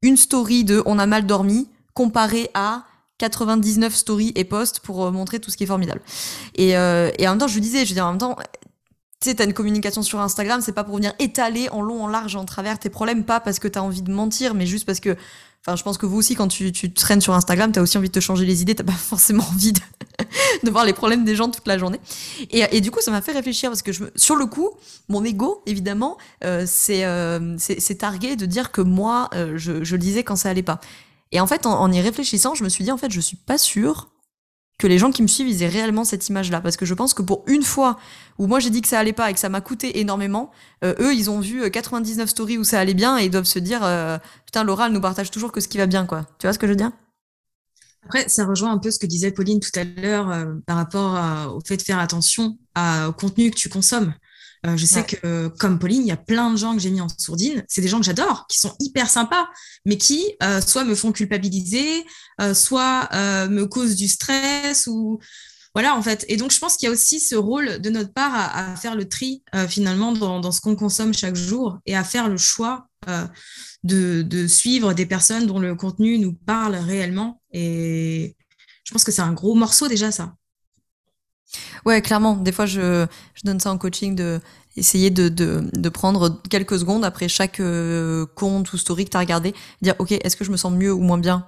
une story de on a mal dormi comparé à 99 stories et posts pour montrer tout ce qui est formidable. Et, et en même temps, je disais, je dire, en même temps, tu sais, t'as une communication sur Instagram, c'est pas pour venir étaler en long, en large, en travers tes problèmes, pas parce que t'as envie de mentir, mais juste parce que, enfin, je pense que vous aussi, quand tu, traînes sur Instagram, t'as aussi envie de te changer les idées, t'as pas forcément envie de, voir les problèmes des gens toute la journée. Et, du coup, ça m'a fait réfléchir parce que je, sur le coup, mon ego, évidemment, euh, c'est euh, targué de dire que moi, euh, je, je le disais quand ça allait pas. Et en fait, en, y réfléchissant, je me suis dit, en fait, je suis pas sûre que les gens qui me suivent, ils aient réellement cette image-là. Parce que je pense que pour une fois où moi j'ai dit que ça allait pas et que ça m'a coûté énormément, euh, eux, ils ont vu 99 euh, stories où ça allait bien et ils doivent se dire, euh, putain, Laura, elle nous partage toujours que ce qui va bien, quoi. Tu vois ce que je veux dire? Après, ça rejoint un peu ce que disait Pauline tout à l'heure par rapport au fait de faire attention au contenu que tu consommes. Euh, je sais que, comme Pauline, il y a plein de gens que j'ai mis en sourdine. C'est des gens que j'adore, qui sont hyper sympas, mais qui euh, soit me font culpabiliser, euh, soit me causent du stress ou voilà en fait. Et donc je pense qu'il y a aussi ce rôle de notre part à, faire le tri finalement dans, dans ce qu'on consomme chaque jour et à faire le choix de, de, suivre des personnes dont le contenu nous parle réellement. Et je pense que c'est un gros morceau déjà ça. Ouais, clairement. Des fois, je, je donne ça en coaching de essayer de, de, de prendre quelques secondes après chaque euh, compte ou story que tu as regardé, dire ok, est-ce que je me sens mieux ou moins bien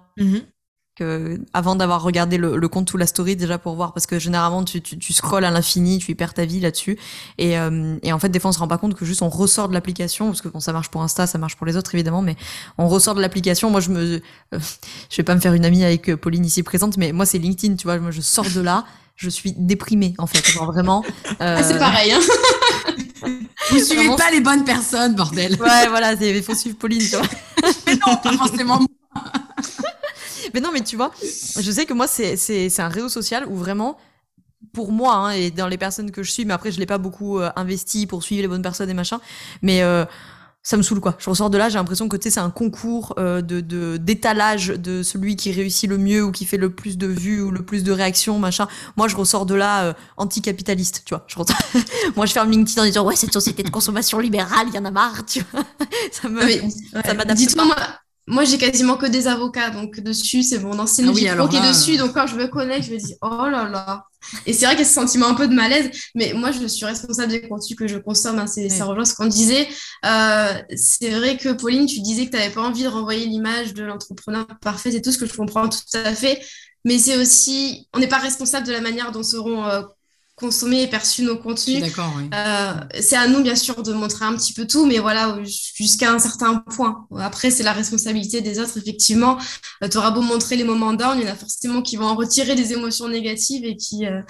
que avant d'avoir regardé le, le, compte ou la story déjà pour voir? Parce que généralement tu, tu, tu scrolles à l'infini, tu y perds ta vie là-dessus. Et, euh, et en fait des fois on se rend pas compte que juste on ressort de l'application parce que bon ça marche pour Insta, ça marche pour les autres évidemment, mais on ressort de l'application. Moi je me, euh, je vais pas me faire une amie avec Pauline ici présente, mais moi c'est LinkedIn, tu vois, moi je sors de là je suis déprimée en fait. Genre vraiment. Euh... Ah, c'est pareil. Hein Vous suivez pas les bonnes personnes, bordel. Ouais, voilà, il faut suivre Pauline, tu vois. mais non, pas forcément mais non, mais tu vois, je sais que moi, c'est un réseau social où vraiment, pour moi, hein, et dans les personnes que je suis, mais après, je l'ai pas beaucoup euh, investi pour suivre les bonnes personnes et machin, mais. Euh, ça me saoule quoi. Je ressors de là, j'ai l'impression que c'est un concours euh, de d'étalage de, celui qui réussit le mieux ou qui fait le plus de vues ou le plus de réactions, machin. Moi, je ressors de là euh, anticapitaliste, tu vois. Je Moi, je ferme LinkedIn en disant ouais, cette société de consommation libérale, il y en a marre, tu vois. ça me, ça m'adapte. Dites-moi, moi, moi, j'ai quasiment que des avocats, donc dessus, c'est mon ancienne ah oui, qui est dessus. Donc, quand je me connais, je me dis, oh là là. Et c'est vrai qu'il y a ce sentiment un peu de malaise, mais moi, je suis responsable des contenus que je consomme. Hein, c'est, Ça rejoint ce qu'on disait. Euh, c'est vrai que, Pauline, tu disais que tu n'avais pas envie de renvoyer l'image de l'entrepreneur parfait et tout, ce que je comprends tout à fait. Mais c'est aussi, on n'est pas responsable de la manière dont seront euh, consommer et perçu nos contenus. D'accord, euh, c'est à nous, bien sûr, de montrer un petit peu tout, mais voilà, jusqu'à un certain point. Après, c'est la responsabilité des autres, effectivement. Euh, tu auras beau montrer les moments down, il y en a forcément qui vont en retirer des émotions négatives et qui, euh,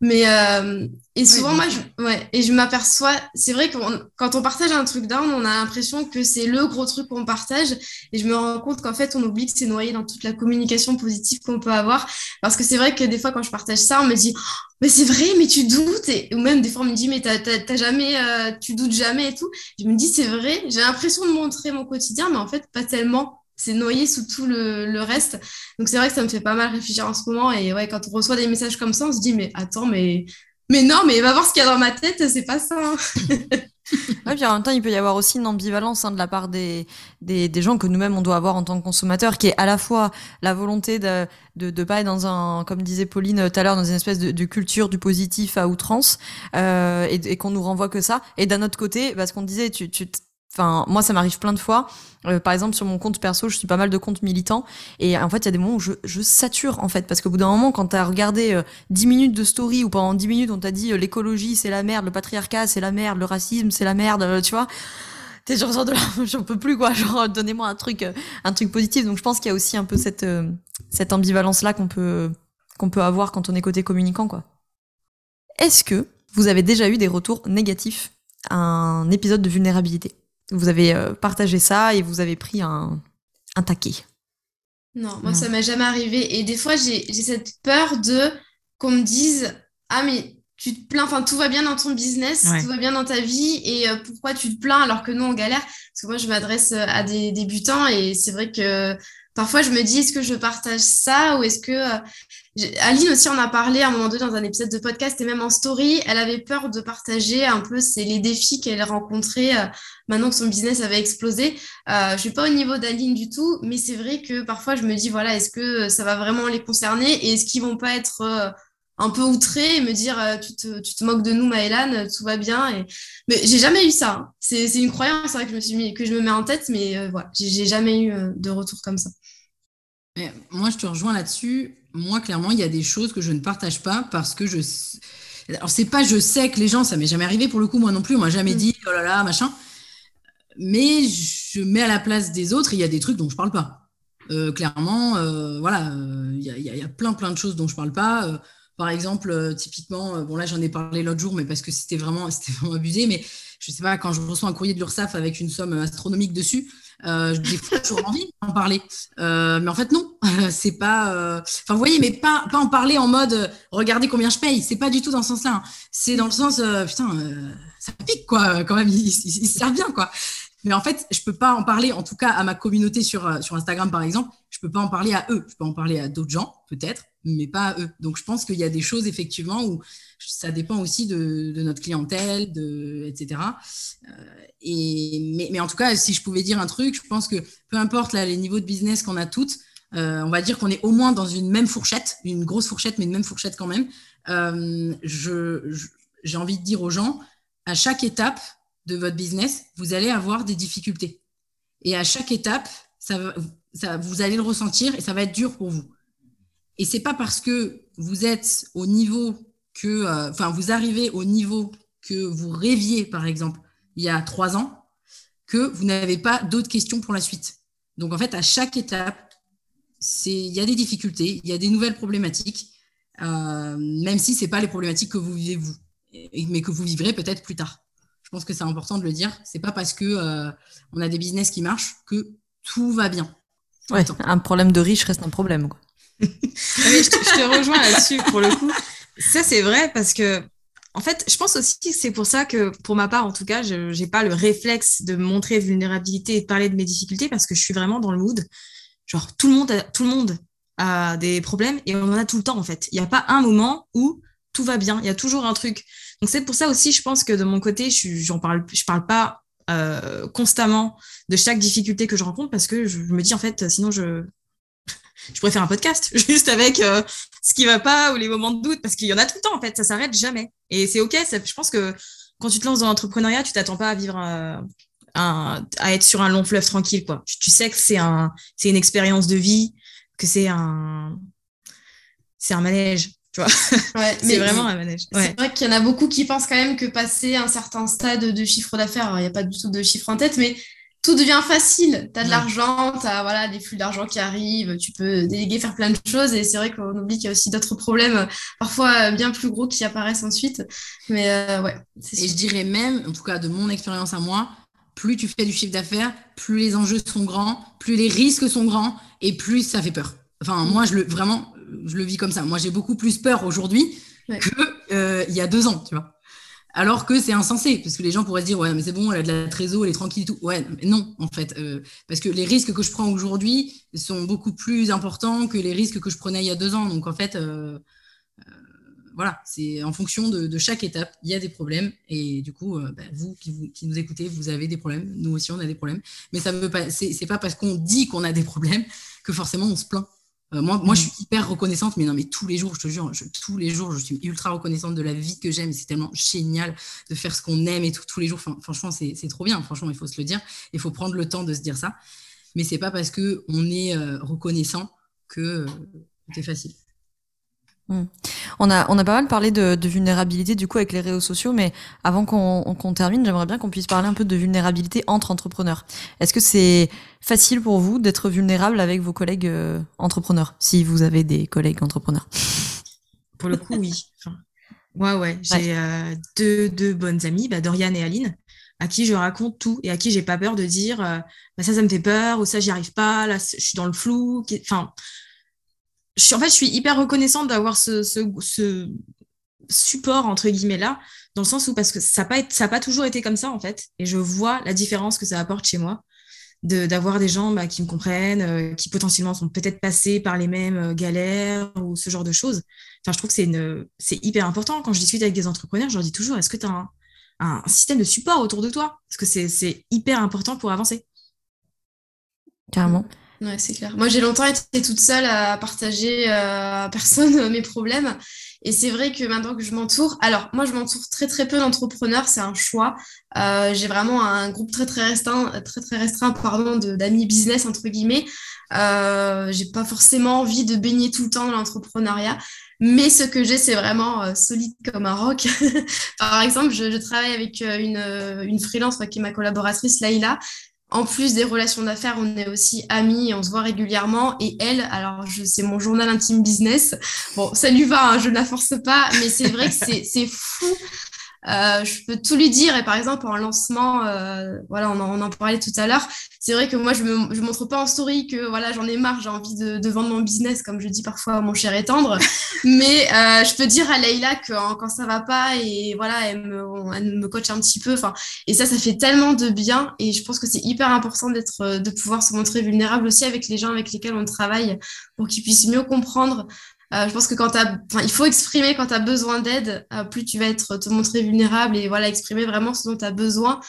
mais euh, et souvent moi je ouais et je m'aperçois c'est vrai que quand on partage un truc down on a l'impression que c'est le gros truc qu'on partage et je me rends compte qu'en fait on oublie que c'est noyé dans toute la communication positive qu'on peut avoir parce que c'est vrai que des fois quand je partage ça on me dit mais c'est vrai mais tu doutes et ou même des fois on me dit mais t'as jamais euh, tu doutes jamais et tout je me dis c'est vrai j'ai l'impression de montrer mon quotidien mais en fait pas tellement c'est noyé sous tout le, reste. Donc c'est vrai que ça me fait pas mal réfléchir en ce moment. Et ouais, quand on reçoit des messages comme ça, on se dit mais attends, mais mais non, mais va voir ce qu'il y a dans ma tête, c'est pas ça. Hein. ouais, puis en même temps, il peut y avoir aussi une ambivalence hein, de la part des, des, des gens que nous-mêmes on doit avoir en tant que consommateurs, qui est à la fois la volonté de de, de pas être dans un, comme disait Pauline tout à l'heure, dans une espèce de, de, culture du positif à outrance, euh, et, et qu'on nous renvoie que ça. Et d'un autre côté, parce qu'on disait, tu, tu Enfin, moi, ça m'arrive plein de fois. Euh, par exemple, sur mon compte perso, je suis pas mal de comptes militants. Et en fait, il y a des moments où je, je sature, en fait. Parce qu'au bout d'un moment, quand t'as regardé euh, 10 minutes de story ou pendant 10 minutes, on t'a dit euh, l'écologie, c'est la merde, le patriarcat, c'est la merde, le racisme, c'est la merde, euh, tu vois. T'es genre, de j'en peux plus, quoi. Genre, donnez-moi un truc, un truc positif. Donc, je pense qu'il y a aussi un peu cette, cette ambivalence-là qu'on peut, qu'on peut avoir quand on est côté communicant, quoi. Est-ce que vous avez déjà eu des retours négatifs à un épisode de vulnérabilité? Vous avez euh, partagé ça et vous avez pris un, un taquet. Non, moi, ça m'est jamais arrivé. Et des fois, j'ai cette peur de qu'on me dise Ah, mais tu te plains, enfin, tout va bien dans ton business, tout va bien dans ta vie, et euh, pourquoi tu te plains alors que nous, on galère Parce que moi, je m'adresse à des débutants et c'est vrai que parfois je me dis est-ce que je partage ça ou est-ce que euh, Aline aussi en a parlé à un moment donné dans un épisode de podcast et même en story, elle avait peur de partager un peu les défis qu'elle rencontrait euh, maintenant que son business avait explosé. Euh, je suis pas au niveau d'Aline du tout, mais c'est vrai que parfois je me dis voilà est-ce que ça va vraiment les concerner et est-ce qu'ils vont pas être euh, un peu outré et me dire euh, tu, te, moques de nous Maëlan tout va bien et mais j'ai jamais eu ça hein. c'est une croyance vrai, que je me suis que je me mets en tête mais euh, voilà j'ai jamais eu euh, de retour comme ça mais moi je te rejoins là-dessus. Moi clairement il y a des choses que je ne partage pas parce que je alors c'est pas je sais que les gens ça m'est jamais arrivé pour le coup moi non plus on m'a jamais mm. dit oh là là machin. Mais je mets à la place des autres il y a des trucs dont je parle pas. Clairement voilà il y, y, a plein plein de choses dont je parle pas. Par exemple, euh, typiquement, euh, bon là j'en ai parlé l'autre jour, mais parce que c'était vraiment, c'était vraiment abusé, mais je sais pas, quand je reçois un courrier de l'URSSAF avec une somme astronomique dessus, euh, des fois j'ai envie d'en parler? Euh, mais en fait, non, c'est pas. Enfin, vous voyez, mais pas, pas en parler en mode regardez combien je paye. C'est pas du tout dans ce sens-là. Hein. C'est dans le sens putain, ça pique quoi, quand même, il, il, il, sert bien quoi. Mais en fait, je peux pas en parler, en tout cas à ma communauté sur, sur Instagram par exemple, je peux pas en parler à eux. Je peux en parler à d'autres gens, peut-être, mais pas à eux. Donc, je pense qu'il y a des choses, effectivement, où ça dépend aussi de, notre clientèle, de, etc. Euh, et, mais, mais, en tout cas, si je pouvais dire un truc, je pense que peu importe là, les niveaux de business qu'on a toutes, euh, on va dire qu'on est au moins dans une même fourchette, une grosse fourchette, mais une même fourchette quand même. Euh, j'ai envie de dire aux gens, à chaque étape de votre business, vous allez avoir des difficultés. Et à chaque étape, ça, ça, vous allez le ressentir et ça va être dur pour vous. Et c'est pas parce que vous êtes au niveau que, euh, enfin, vous arrivez au niveau que vous rêviez, par exemple, il y a trois ans, que vous n'avez pas d'autres questions pour la suite. Donc, en fait, à chaque étape, il y a des difficultés, il y a des nouvelles problématiques, euh, même si c'est pas les problématiques que vous vivez vous, mais que vous vivrez peut-être plus tard. Je pense que c'est important de le dire. C'est pas parce que euh, on a des business qui marchent que tout va bien. Ouais, un problème de riche reste un problème. Quoi. je, te, je, te, rejoins là-dessus pour le coup. Ça, c'est vrai parce que, en fait, je pense aussi que c'est pour ça que, pour ma part, en tout cas, je n'ai pas le réflexe de montrer vulnérabilité et de parler de mes difficultés parce que je suis vraiment dans le mood. Genre, tout le monde a, tout le monde a des problèmes et on en a tout le temps, en fait. Il n'y a pas un moment où tout va bien. Il y a toujours un truc. Donc, c'est pour ça aussi, je pense que de mon côté, je ne parle, je parle pas euh, constamment de chaque difficulté que je rencontre parce que je me dis en fait sinon je je pourrais faire un podcast juste avec euh, ce qui va pas ou les moments de doute parce qu'il y en a tout le temps en fait ça s'arrête jamais. Et c'est ok je pense que quand tu te lances dans l'entrepreneuriat tu t'attends pas à vivre euh, à être sur un long fleuve tranquille quoi. Tu, tu sais que c'est un c'est une expérience de vie que c'est un c'est un manège Ouais, c'est vraiment un manège. C'est vrai qu'il y en a beaucoup qui pensent quand même que passer un certain stade de chiffre d'affaires, il n'y a pas du tout de chiffre en tête, mais tout devient facile. Tu as de l'argent, tu as voilà, des flux d'argent qui arrivent, tu peux déléguer, faire plein de choses. Et c'est vrai qu'on oublie qu'il y a aussi d'autres problèmes, parfois bien plus gros, qui apparaissent ensuite. Mais euh, ouais. Et je dirais même, en tout cas de mon expérience à moi, plus tu fais du chiffre d'affaires, plus les enjeux sont grands, plus les risques sont grands et plus ça fait peur. Enfin, moi, je le, vraiment, je le vis comme ça. Moi, j'ai beaucoup plus peur aujourd'hui qu'il euh, y a deux ans, tu vois. Alors que c'est insensé, parce que les gens pourraient se dire, ouais, mais c'est bon, elle a de la trésor, elle est tranquille et tout. Ouais, mais non, en fait. Euh, parce que les risques que je prends aujourd'hui sont beaucoup plus importants que les risques que je prenais il y a deux ans. Donc, en fait, euh, voilà, c'est en fonction de, chaque étape, il y a des problèmes. Et du coup, bah, vous, qui vous qui nous écoutez, vous avez des problèmes. Nous aussi, on a des problèmes. Mais ça veut pas, c'est pas parce qu'on dit qu'on a des problèmes que forcément on se plaint. Euh, moi, moi, je mm. suis hyper reconnaissante, mais non, mais tous les jours, je te jure, tous les jours, je suis ultra reconnaissante de la vie que j'aime. C'est tellement génial de faire ce qu'on aime et tout, tous les jours. franchement, c'est trop bien. Franchement, il faut se le dire. Il faut prendre le temps de se dire ça. Mais c'est pas parce que on est euh, reconnaissant que euh, c'est facile. Hmm. On, a, on a pas mal parlé de, vulnérabilité du coup avec les réseaux sociaux, mais avant qu'on termine, j'aimerais bien qu'on puisse parler un peu de vulnérabilité entre entrepreneurs. Est-ce que c'est facile pour vous d'être vulnérable avec vos collègues euh, entrepreneurs, si vous avez des collègues entrepreneurs? Pour le coup, oui. Enfin, ouais, ouais. J'ai euh, deux, deux bonnes amies, bah, Dorian et Aline, à qui je raconte tout et à qui j'ai pas peur de dire euh, bah, ça, ça me fait peur ou ça, j'y arrive pas, là, je suis dans le flou. Enfin, je suis, en fait, je suis hyper reconnaissante d'avoir ce, support, entre guillemets, là, dans le sens où, parce que ça n'a pas, toujours été comme ça, en fait, et je vois la différence que ça apporte chez moi. d'avoir des gens bah, qui me comprennent, qui potentiellement sont peut-être passés par les mêmes galères ou ce genre de choses. Enfin, je trouve que c'est hyper important. Quand je discute avec des entrepreneurs, je leur dis toujours, est-ce que tu as un, un, système de support autour de toi? Parce que c'est hyper important pour avancer. Carrément. Ouais, c'est clair. Moi, j'ai longtemps été toute seule à partager euh, à personne mes problèmes. Et c'est vrai que maintenant que je m'entoure, alors moi, je m'entoure très très peu d'entrepreneurs, c'est un choix. Euh, j'ai vraiment un groupe très très restreint, très très restreint, pardon, d'amis business entre guillemets. Euh, j'ai pas forcément envie de baigner tout le temps dans l'entrepreneuriat. Mais ce que j'ai, c'est vraiment euh, solide comme un roc. Par exemple, je, travaille avec une, une freelance qui est ma collaboratrice, Laïla, en plus des relations d'affaires, on est aussi amis et on se voit régulièrement. Et elle, alors c'est mon journal intime business. Bon, ça lui va, hein, je ne la force pas, mais c'est vrai que c'est fou euh, je peux tout lui dire. Et par exemple, en lancement, euh, voilà, on en, parlait tout à l'heure. C'est vrai que moi, je ne montre pas en story que voilà, j'en ai marre, j'ai envie de, vendre mon business, comme je dis parfois à mon cher et tendre. Mais euh, je peux dire à Leïla que quand ça va pas, et voilà, elle me, elle me coach un petit peu. Et ça, ça fait tellement de bien. Et je pense que c'est hyper important d'être, de pouvoir se montrer vulnérable aussi avec les gens avec lesquels on travaille pour qu'ils puissent mieux comprendre euh, je pense que quand il faut exprimer quand tu as besoin d'aide, euh, plus tu vas être te montrer vulnérable et voilà exprimer vraiment ce dont tu as besoin,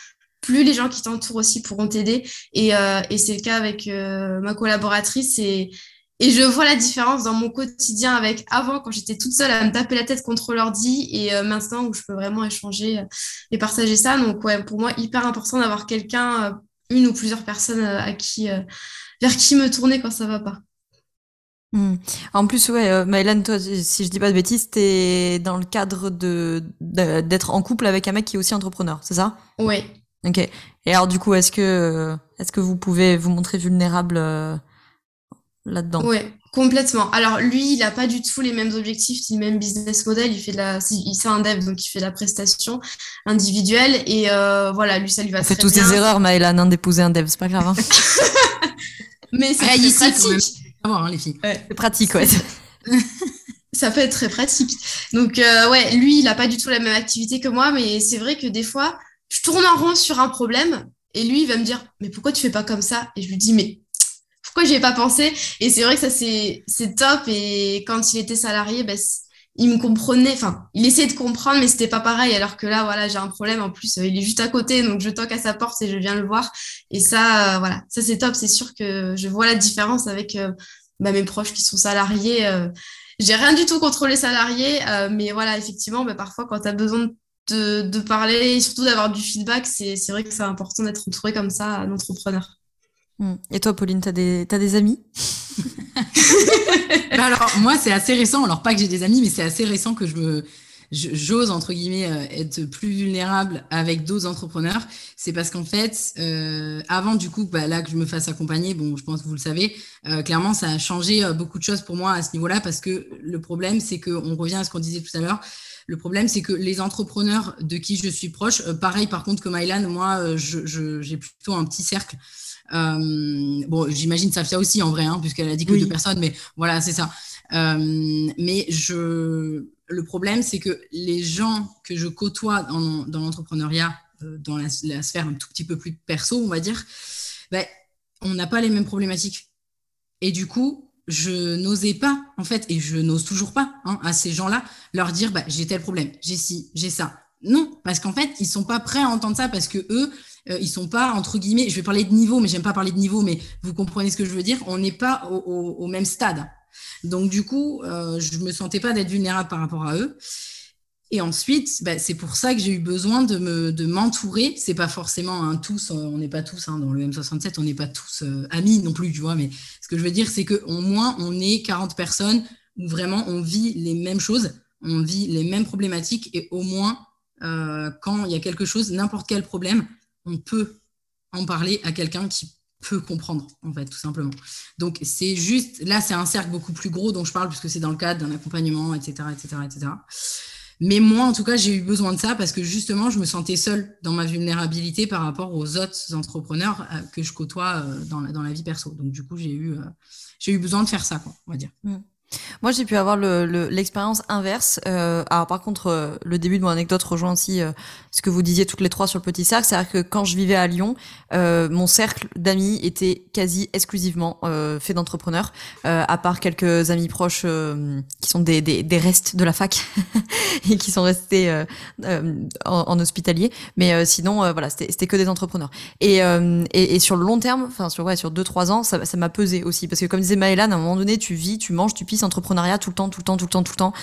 plus les gens qui t'entourent aussi pourront t'aider. Et, euh, et c'est le cas avec ma collaboratrice et, et je vois la différence dans mon quotidien avec avant quand j'étais toute seule à me taper la tête contre l'ordi et maintenant où je peux vraiment échanger et partager ça. Donc ouais, pour moi hyper important d'avoir quelqu'un, une ou plusieurs personnes à qui vers qui me tourner quand ça va pas. Hmm. En plus, ouais, euh, toi, si je dis pas de bêtises, t'es dans le cadre de d'être en couple avec un mec qui est aussi entrepreneur, c'est ça? Oui. Ok. Et alors, du coup, est-ce que est-ce que vous pouvez vous montrer vulnérable euh, là-dedans? Oui, complètement. Alors lui, il a pas du tout les mêmes objectifs, le même business model. Il fait de la, il c'est un dev, donc il fait de la prestation individuelle et euh, voilà, lui, ça lui va On très bien. fait tous ces erreurs, Maëlan, hein, d'épouser un dev, c'est pas grave. Hein. Mais c'est pratique. Hein, les filles. C'est pratique, ouais. ça peut être très pratique. Donc, euh, ouais, lui, il n'a pas du tout la même activité que moi, mais c'est vrai que des fois, je tourne en rond sur un problème et lui, il va me dire, mais pourquoi tu fais pas comme ça? Et je lui dis, mais pourquoi j'y ai pas pensé? Et c'est vrai que ça, c'est top. Et quand il était salarié, bah, il me comprenait, enfin, il essayait de comprendre, mais c'était pas pareil. Alors que là, voilà, j'ai un problème. En plus, il est juste à côté, donc je toque à sa porte et je viens le voir. Et ça, euh, voilà, ça c'est top. C'est sûr que je vois la différence avec euh, bah, mes proches qui sont salariés. Euh. j'ai rien du tout contre les salariés, mais voilà, effectivement, bah, parfois quand tu as besoin de, de, parler et surtout d'avoir du feedback, c'est vrai que c'est important d'être entouré comme ça d'entrepreneurs. Hmm. Et toi, Pauline, tu as, des amis? bah alors, moi, c'est assez récent. Alors, pas que j'ai des amis, mais c'est assez récent que je me, j'ose entre guillemets euh, être plus vulnérable avec d'autres entrepreneurs, c'est parce qu'en fait, euh, avant du coup, bah, là que je me fasse accompagner, bon, je pense que vous le savez, euh, clairement, ça a changé euh, beaucoup de choses pour moi à ce niveau-là, parce que le problème, c'est qu'on revient à ce qu'on disait tout à l'heure. Le problème, c'est que les entrepreneurs de qui je suis proche, pareil par contre que Mylan, moi, j'ai je, plutôt un petit cercle. Euh, bon, j'imagine Safia aussi en vrai, hein, puisqu'elle a dit que deux personnes, mais voilà, c'est ça. Euh, mais je, le problème, c'est que les gens que je côtoie dans, dans l'entrepreneuriat, euh, dans la, sphère un tout petit peu plus perso, on va dire, ben, on n'a pas les mêmes problématiques. Et du coup, je n'osais pas, en fait, et je n'ose toujours pas hein, à ces gens-là leur dire bah, j'ai tel problème, j'ai ci, j'ai ça. Non, parce qu'en fait, ils sont pas prêts à entendre ça parce que eux, euh, ils sont pas entre guillemets. Je vais parler de niveau, mais j'aime pas parler de niveau, mais vous comprenez ce que je veux dire. On n'est pas au, même stade. Donc du coup, euh, je me sentais pas d'être vulnérable par rapport à eux. Et ensuite, bah, c'est pour ça que j'ai eu besoin de me de m'entourer. C'est pas forcément un tous, on n'est pas tous hein, dans le M67, on n'est pas tous euh, amis non plus, tu vois. Mais ce que je veux dire, c'est que au moins on est 40 personnes où vraiment on vit les mêmes choses, on vit les mêmes problématiques et au moins euh, quand il y a quelque chose, n'importe quel problème, on peut en parler à quelqu'un qui peut comprendre, en fait, tout simplement. Donc, c'est juste, là, c'est un cercle beaucoup plus gros dont je parle, puisque c'est dans le cadre d'un accompagnement, etc., etc., etc. Mais moi, en tout cas, j'ai eu besoin de ça parce que justement, je me sentais seule dans ma vulnérabilité par rapport aux autres entrepreneurs euh, que je côtoie euh, dans la, vie perso. Donc, du coup, j'ai eu, j'ai eu besoin de faire ça, quoi, on va dire. Mmh. Moi, j'ai pu avoir l'expérience le, inverse. Euh, alors, par contre, euh, le début de mon anecdote rejoint aussi euh, ce que vous disiez toutes les trois sur le petit cercle. C'est-à-dire que quand je vivais à Lyon, euh, mon cercle d'amis était quasi exclusivement euh, fait d'entrepreneurs, à part quelques amis proches qui sont des, des, des, restes de la fac et qui sont restés en, en, hospitalier. Mais sinon, voilà, c'était que des entrepreneurs. Et, et, et, sur le long terme, enfin sur ouais, sur deux trois ans, ça m'a pesé aussi parce que comme disait Maëlan, à un moment donné, tu vis, tu manges, tu pisses entrepreneuriat tout le temps, tout le temps, tout le temps, tout le temps.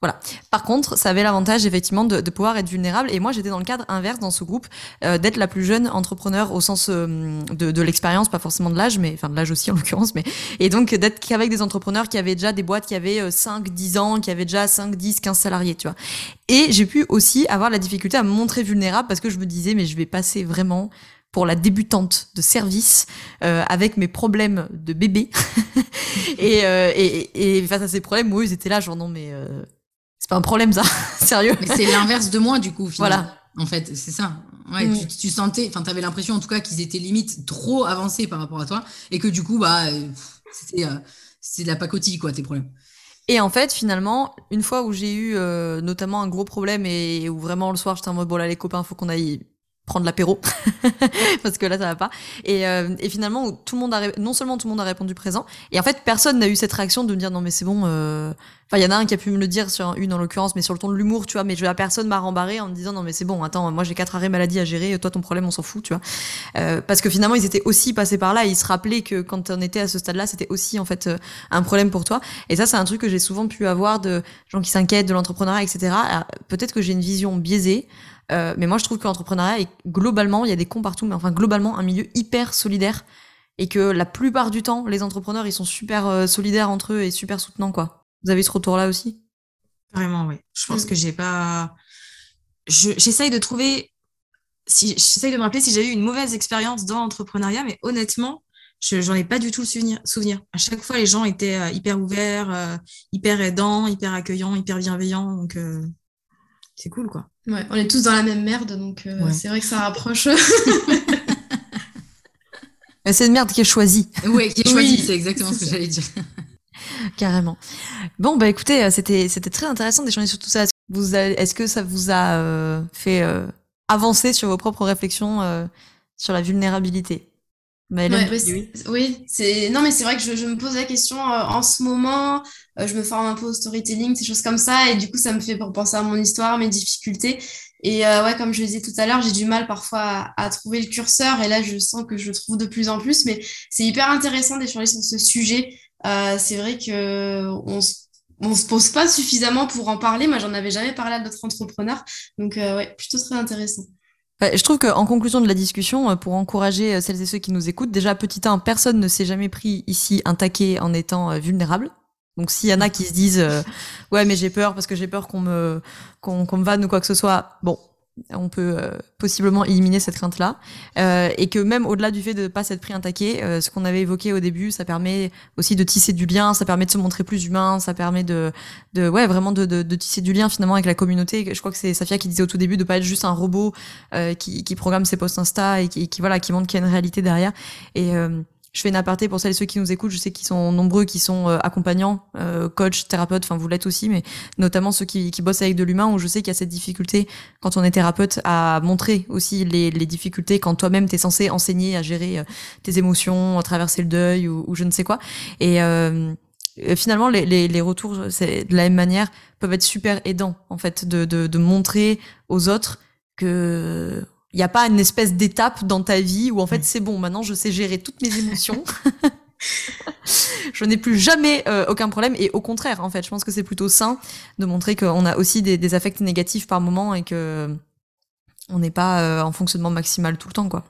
Voilà. Par contre, ça avait l'avantage effectivement de, de, pouvoir être vulnérable. Et moi, j'étais dans le cadre inverse dans ce groupe, euh, d'être la plus jeune entrepreneur au sens euh, de, l'expérience, pas forcément de l'âge, mais enfin de l'âge aussi en l'occurrence. Mais et donc d'être qu'avec des entrepreneurs qui avaient déjà des boîtes qui avaient 5, euh, 10 ans, qui avaient déjà 5, 10, 15 salariés, tu vois. Et j'ai pu aussi avoir la difficulté à me montrer vulnérable parce que je me disais, mais je vais passer vraiment pour la débutante de service euh, avec mes problèmes de bébé. et, euh, et, et, face à ces problèmes, moi, ils étaient là, genre non, mais euh, c'est pas un problème ça, sérieux. Mais c'est l'inverse de moi, du coup, finalement. Voilà. En fait, c'est ça. Ouais, mm. tu, tu, sentais, enfin, tu avais l'impression en tout cas qu'ils étaient limite trop avancés par rapport à toi et que du coup, bah, c'était c'est de la pacotille, quoi, tes problèmes. Et en fait, finalement, une fois où j'ai eu notamment un gros problème et où vraiment le soir, j'étais en mode, bon là, les copains, faut qu'on aille prendre l'apéro parce que là ça va pas. Et, euh, et finalement tout le monde a non seulement tout le monde a répondu présent et en fait personne n'a eu cette réaction de me dire non mais c'est bon euh... enfin il y en a un qui a pu me le dire sur une en l'occurrence mais sur le ton de l'humour tu vois mais la personne m'a rembarré en me disant non mais c'est bon attends moi j'ai quatre arrêts maladie à gérer toi ton problème on s'en fout tu vois. Euh, parce que finalement ils étaient aussi passés par là et ils se rappelaient que quand on était à ce stade là c'était aussi en fait euh, un problème pour toi. Et ça c'est un truc que j'ai souvent pu avoir de gens qui s'inquiètent de l'entrepreneuriat etc peut-être que j'ai une vision biaisée euh, mais moi, je trouve que l'entrepreneuriat est globalement, il y a des cons partout, mais enfin globalement un milieu hyper solidaire et que la plupart du temps, les entrepreneurs, ils sont super euh, solidaires entre eux et super soutenants, quoi. Vous avez ce retour-là aussi? Vraiment, oui. Je pense mm. que j'ai pas. J'essaye de trouver. Si, J'essaye de me rappeler si j'ai eu une mauvaise expérience dans l'entrepreneuriat, mais honnêtement, j'en ai pas du tout le souvenir, souvenir. À chaque fois, les gens étaient euh, hyper ouverts, hyper aidants, hyper accueillants, hyper bienveillants. Donc, c'est cool, quoi. Ouais, on est tous dans la même merde, donc euh, c'est vrai que ça rapproche. c'est une merde qui est choisie. Oui, qui est choisie, c'est exactement ce que j'allais dire. Carrément. Bon, bah écoutez, euh, c'était c'était très intéressant d'échanger sur tout ça. Est-ce que, vous est-ce que ça vous a euh, fait avancer sur vos propres réflexions sur la vulnérabilité? Oui, c'est non mais c'est vrai que je, me pose la question euh, en ce moment. Euh, je me forme un peu au storytelling, ces choses comme ça, et du coup ça me fait penser à mon histoire, mes difficultés. Et euh, ouais, comme je le disais tout à l'heure, j'ai du mal parfois à, trouver le curseur, et là je sens que je le trouve de plus en plus. Mais c'est hyper intéressant d'échanger sur ce sujet. c'est vrai que on on se pose pas suffisamment pour en parler. Moi, j'en avais jamais parlé à d'autres entrepreneurs, donc ouais, plutôt très intéressant. Bah, je trouve qu'en conclusion de la discussion, euh, pour encourager euh, celles et ceux qui nous écoutent, déjà petit 1, personne ne s'est jamais pris ici un taquet en étant euh, vulnérable. Donc s'il y en a qui se disent ouais mais j'ai peur parce que j'ai peur qu'on me qu'on me vanne ou quoi que ce soit, bon on peut euh, possiblement éliminer cette crainte-là. Euh, et que même au-delà du fait de ne pas s'être pris un taquet, euh, ce qu'on avait évoqué au début, ça permet aussi de tisser du lien, ça permet de se montrer plus humain, ça permet de, de ouais, vraiment de, de, de tisser du lien finalement avec la communauté. Je crois que c'est Safia qui disait au tout début de pas être juste un robot qui, qui programme ses posts Insta et qui, voilà, qui montre qu'il y a une réalité derrière. Et je fais une aparté pour celles et ceux qui nous écoutent. Je sais qu'ils sont nombreux, qui sont euh, accompagnants, euh, coach, thérapeutes. Enfin, vous l'êtes aussi, mais notamment ceux qui, qui bossent avec de l'humain, où je sais qu'il y a cette difficulté quand on est thérapeute à montrer aussi les, les difficultés quand toi-même t'es censé enseigner à gérer euh, tes émotions, à traverser le deuil ou, ou je ne sais quoi. Et euh, finalement, les, les, les retours, c'est de la même manière, peuvent être super aidants en fait, de, de, de montrer aux autres que il n'y a pas une espèce d'étape dans ta vie où en fait c'est bon, maintenant je sais gérer toutes mes émotions. je n'ai plus jamais euh, aucun problème et au contraire en fait je pense que c'est plutôt sain de montrer qu'on a aussi des, des, affects négatifs par moment et que on n'est pas euh, en fonctionnement maximal tout le temps quoi.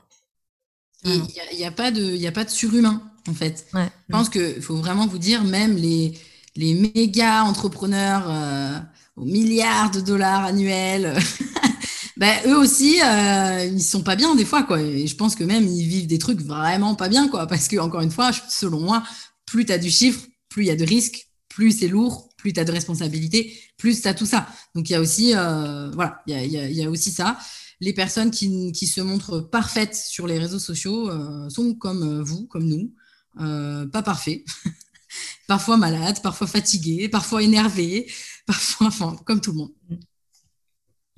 Il n'y a, a, pas de il a pas de surhumain en fait. Ouais. Je pense qu'il faut vraiment vous dire même les les méga entrepreneurs euh, aux milliards de dollars annuels ben, eux aussi, euh, ils sont pas bien des fois, quoi. Et je pense que même ils vivent des trucs vraiment pas bien, quoi. Parce que, encore une fois, selon moi, plus tu as du chiffre, plus il y a de risques, plus c'est lourd, plus tu as de responsabilités, plus tu as tout ça. Donc, il y a aussi, euh, voilà, il y a, y, a, y a, aussi ça. Les personnes qui, qui, se montrent parfaites sur les réseaux sociaux euh, sont comme vous, comme nous, euh, pas parfaits. parfois malade, parfois fatigué, parfois énervé, parfois, enfin, comme tout le monde.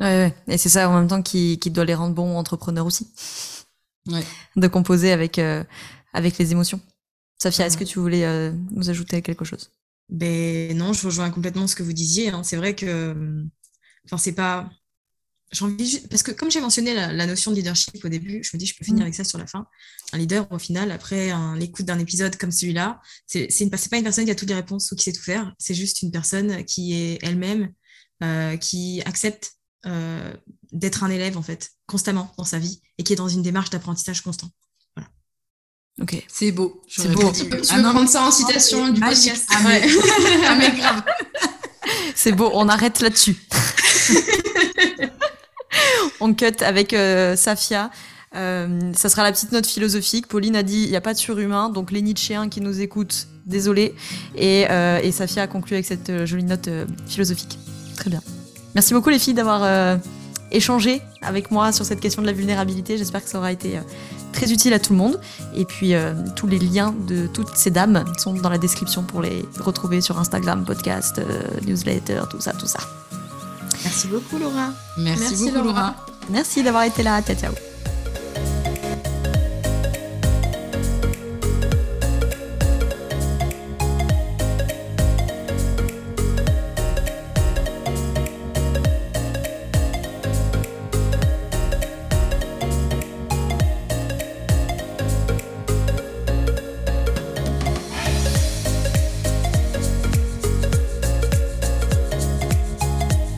Ouais, Et c'est ça en même temps qui, qui doit les rendre bons entrepreneurs aussi. Ouais. De composer avec, euh, avec les émotions. Safia, est-ce que tu voulais euh, nous ajouter quelque chose? Ben non, je rejoins complètement ce que vous disiez. hein. C'est vrai que, enfin, c'est pas. Envie parce que comme j'ai mentionné la, la notion de leadership au début, je me dis je peux finir Mm. avec ça sur la fin. Un leader, au final, après l'écoute d'un épisode comme celui-là, c'est une- pas une personne qui a toutes les réponses ou qui sait tout faire. C'est juste une personne qui est elle-même, euh, qui accepte euh, d'être un élève en fait constamment dans sa vie et qui est dans une démarche d'apprentissage constant. Ok. C'est beau. C'est beau. Tu dit. peux, tu Ah prendre ça en citation du magique. podcast. Ah, mais- Ouais. ah, mais grave. C'est beau, on arrête là-dessus. on cut avec euh, Safia. Euh, ça sera la petite note philosophique. Pauline a dit il n'y a pas de surhumain, donc les Nietzschéens qui nous écoutent, désolé. Et, euh, et Safia a conclu avec cette jolie note euh, philosophique. Très bien. Merci beaucoup les filles d'avoir euh, échangé avec moi sur cette question de la vulnérabilité. J'espère que ça aura été euh, très utile à tout le monde. Et puis euh, tous les liens de toutes ces dames sont dans la description pour les retrouver sur Instagram, podcast, euh, newsletter, tout ça, tout ça. Merci beaucoup, Laura. Merci, Merci, beaucoup, Laura. Laura. Merci d'avoir été là. Ciao, ciao.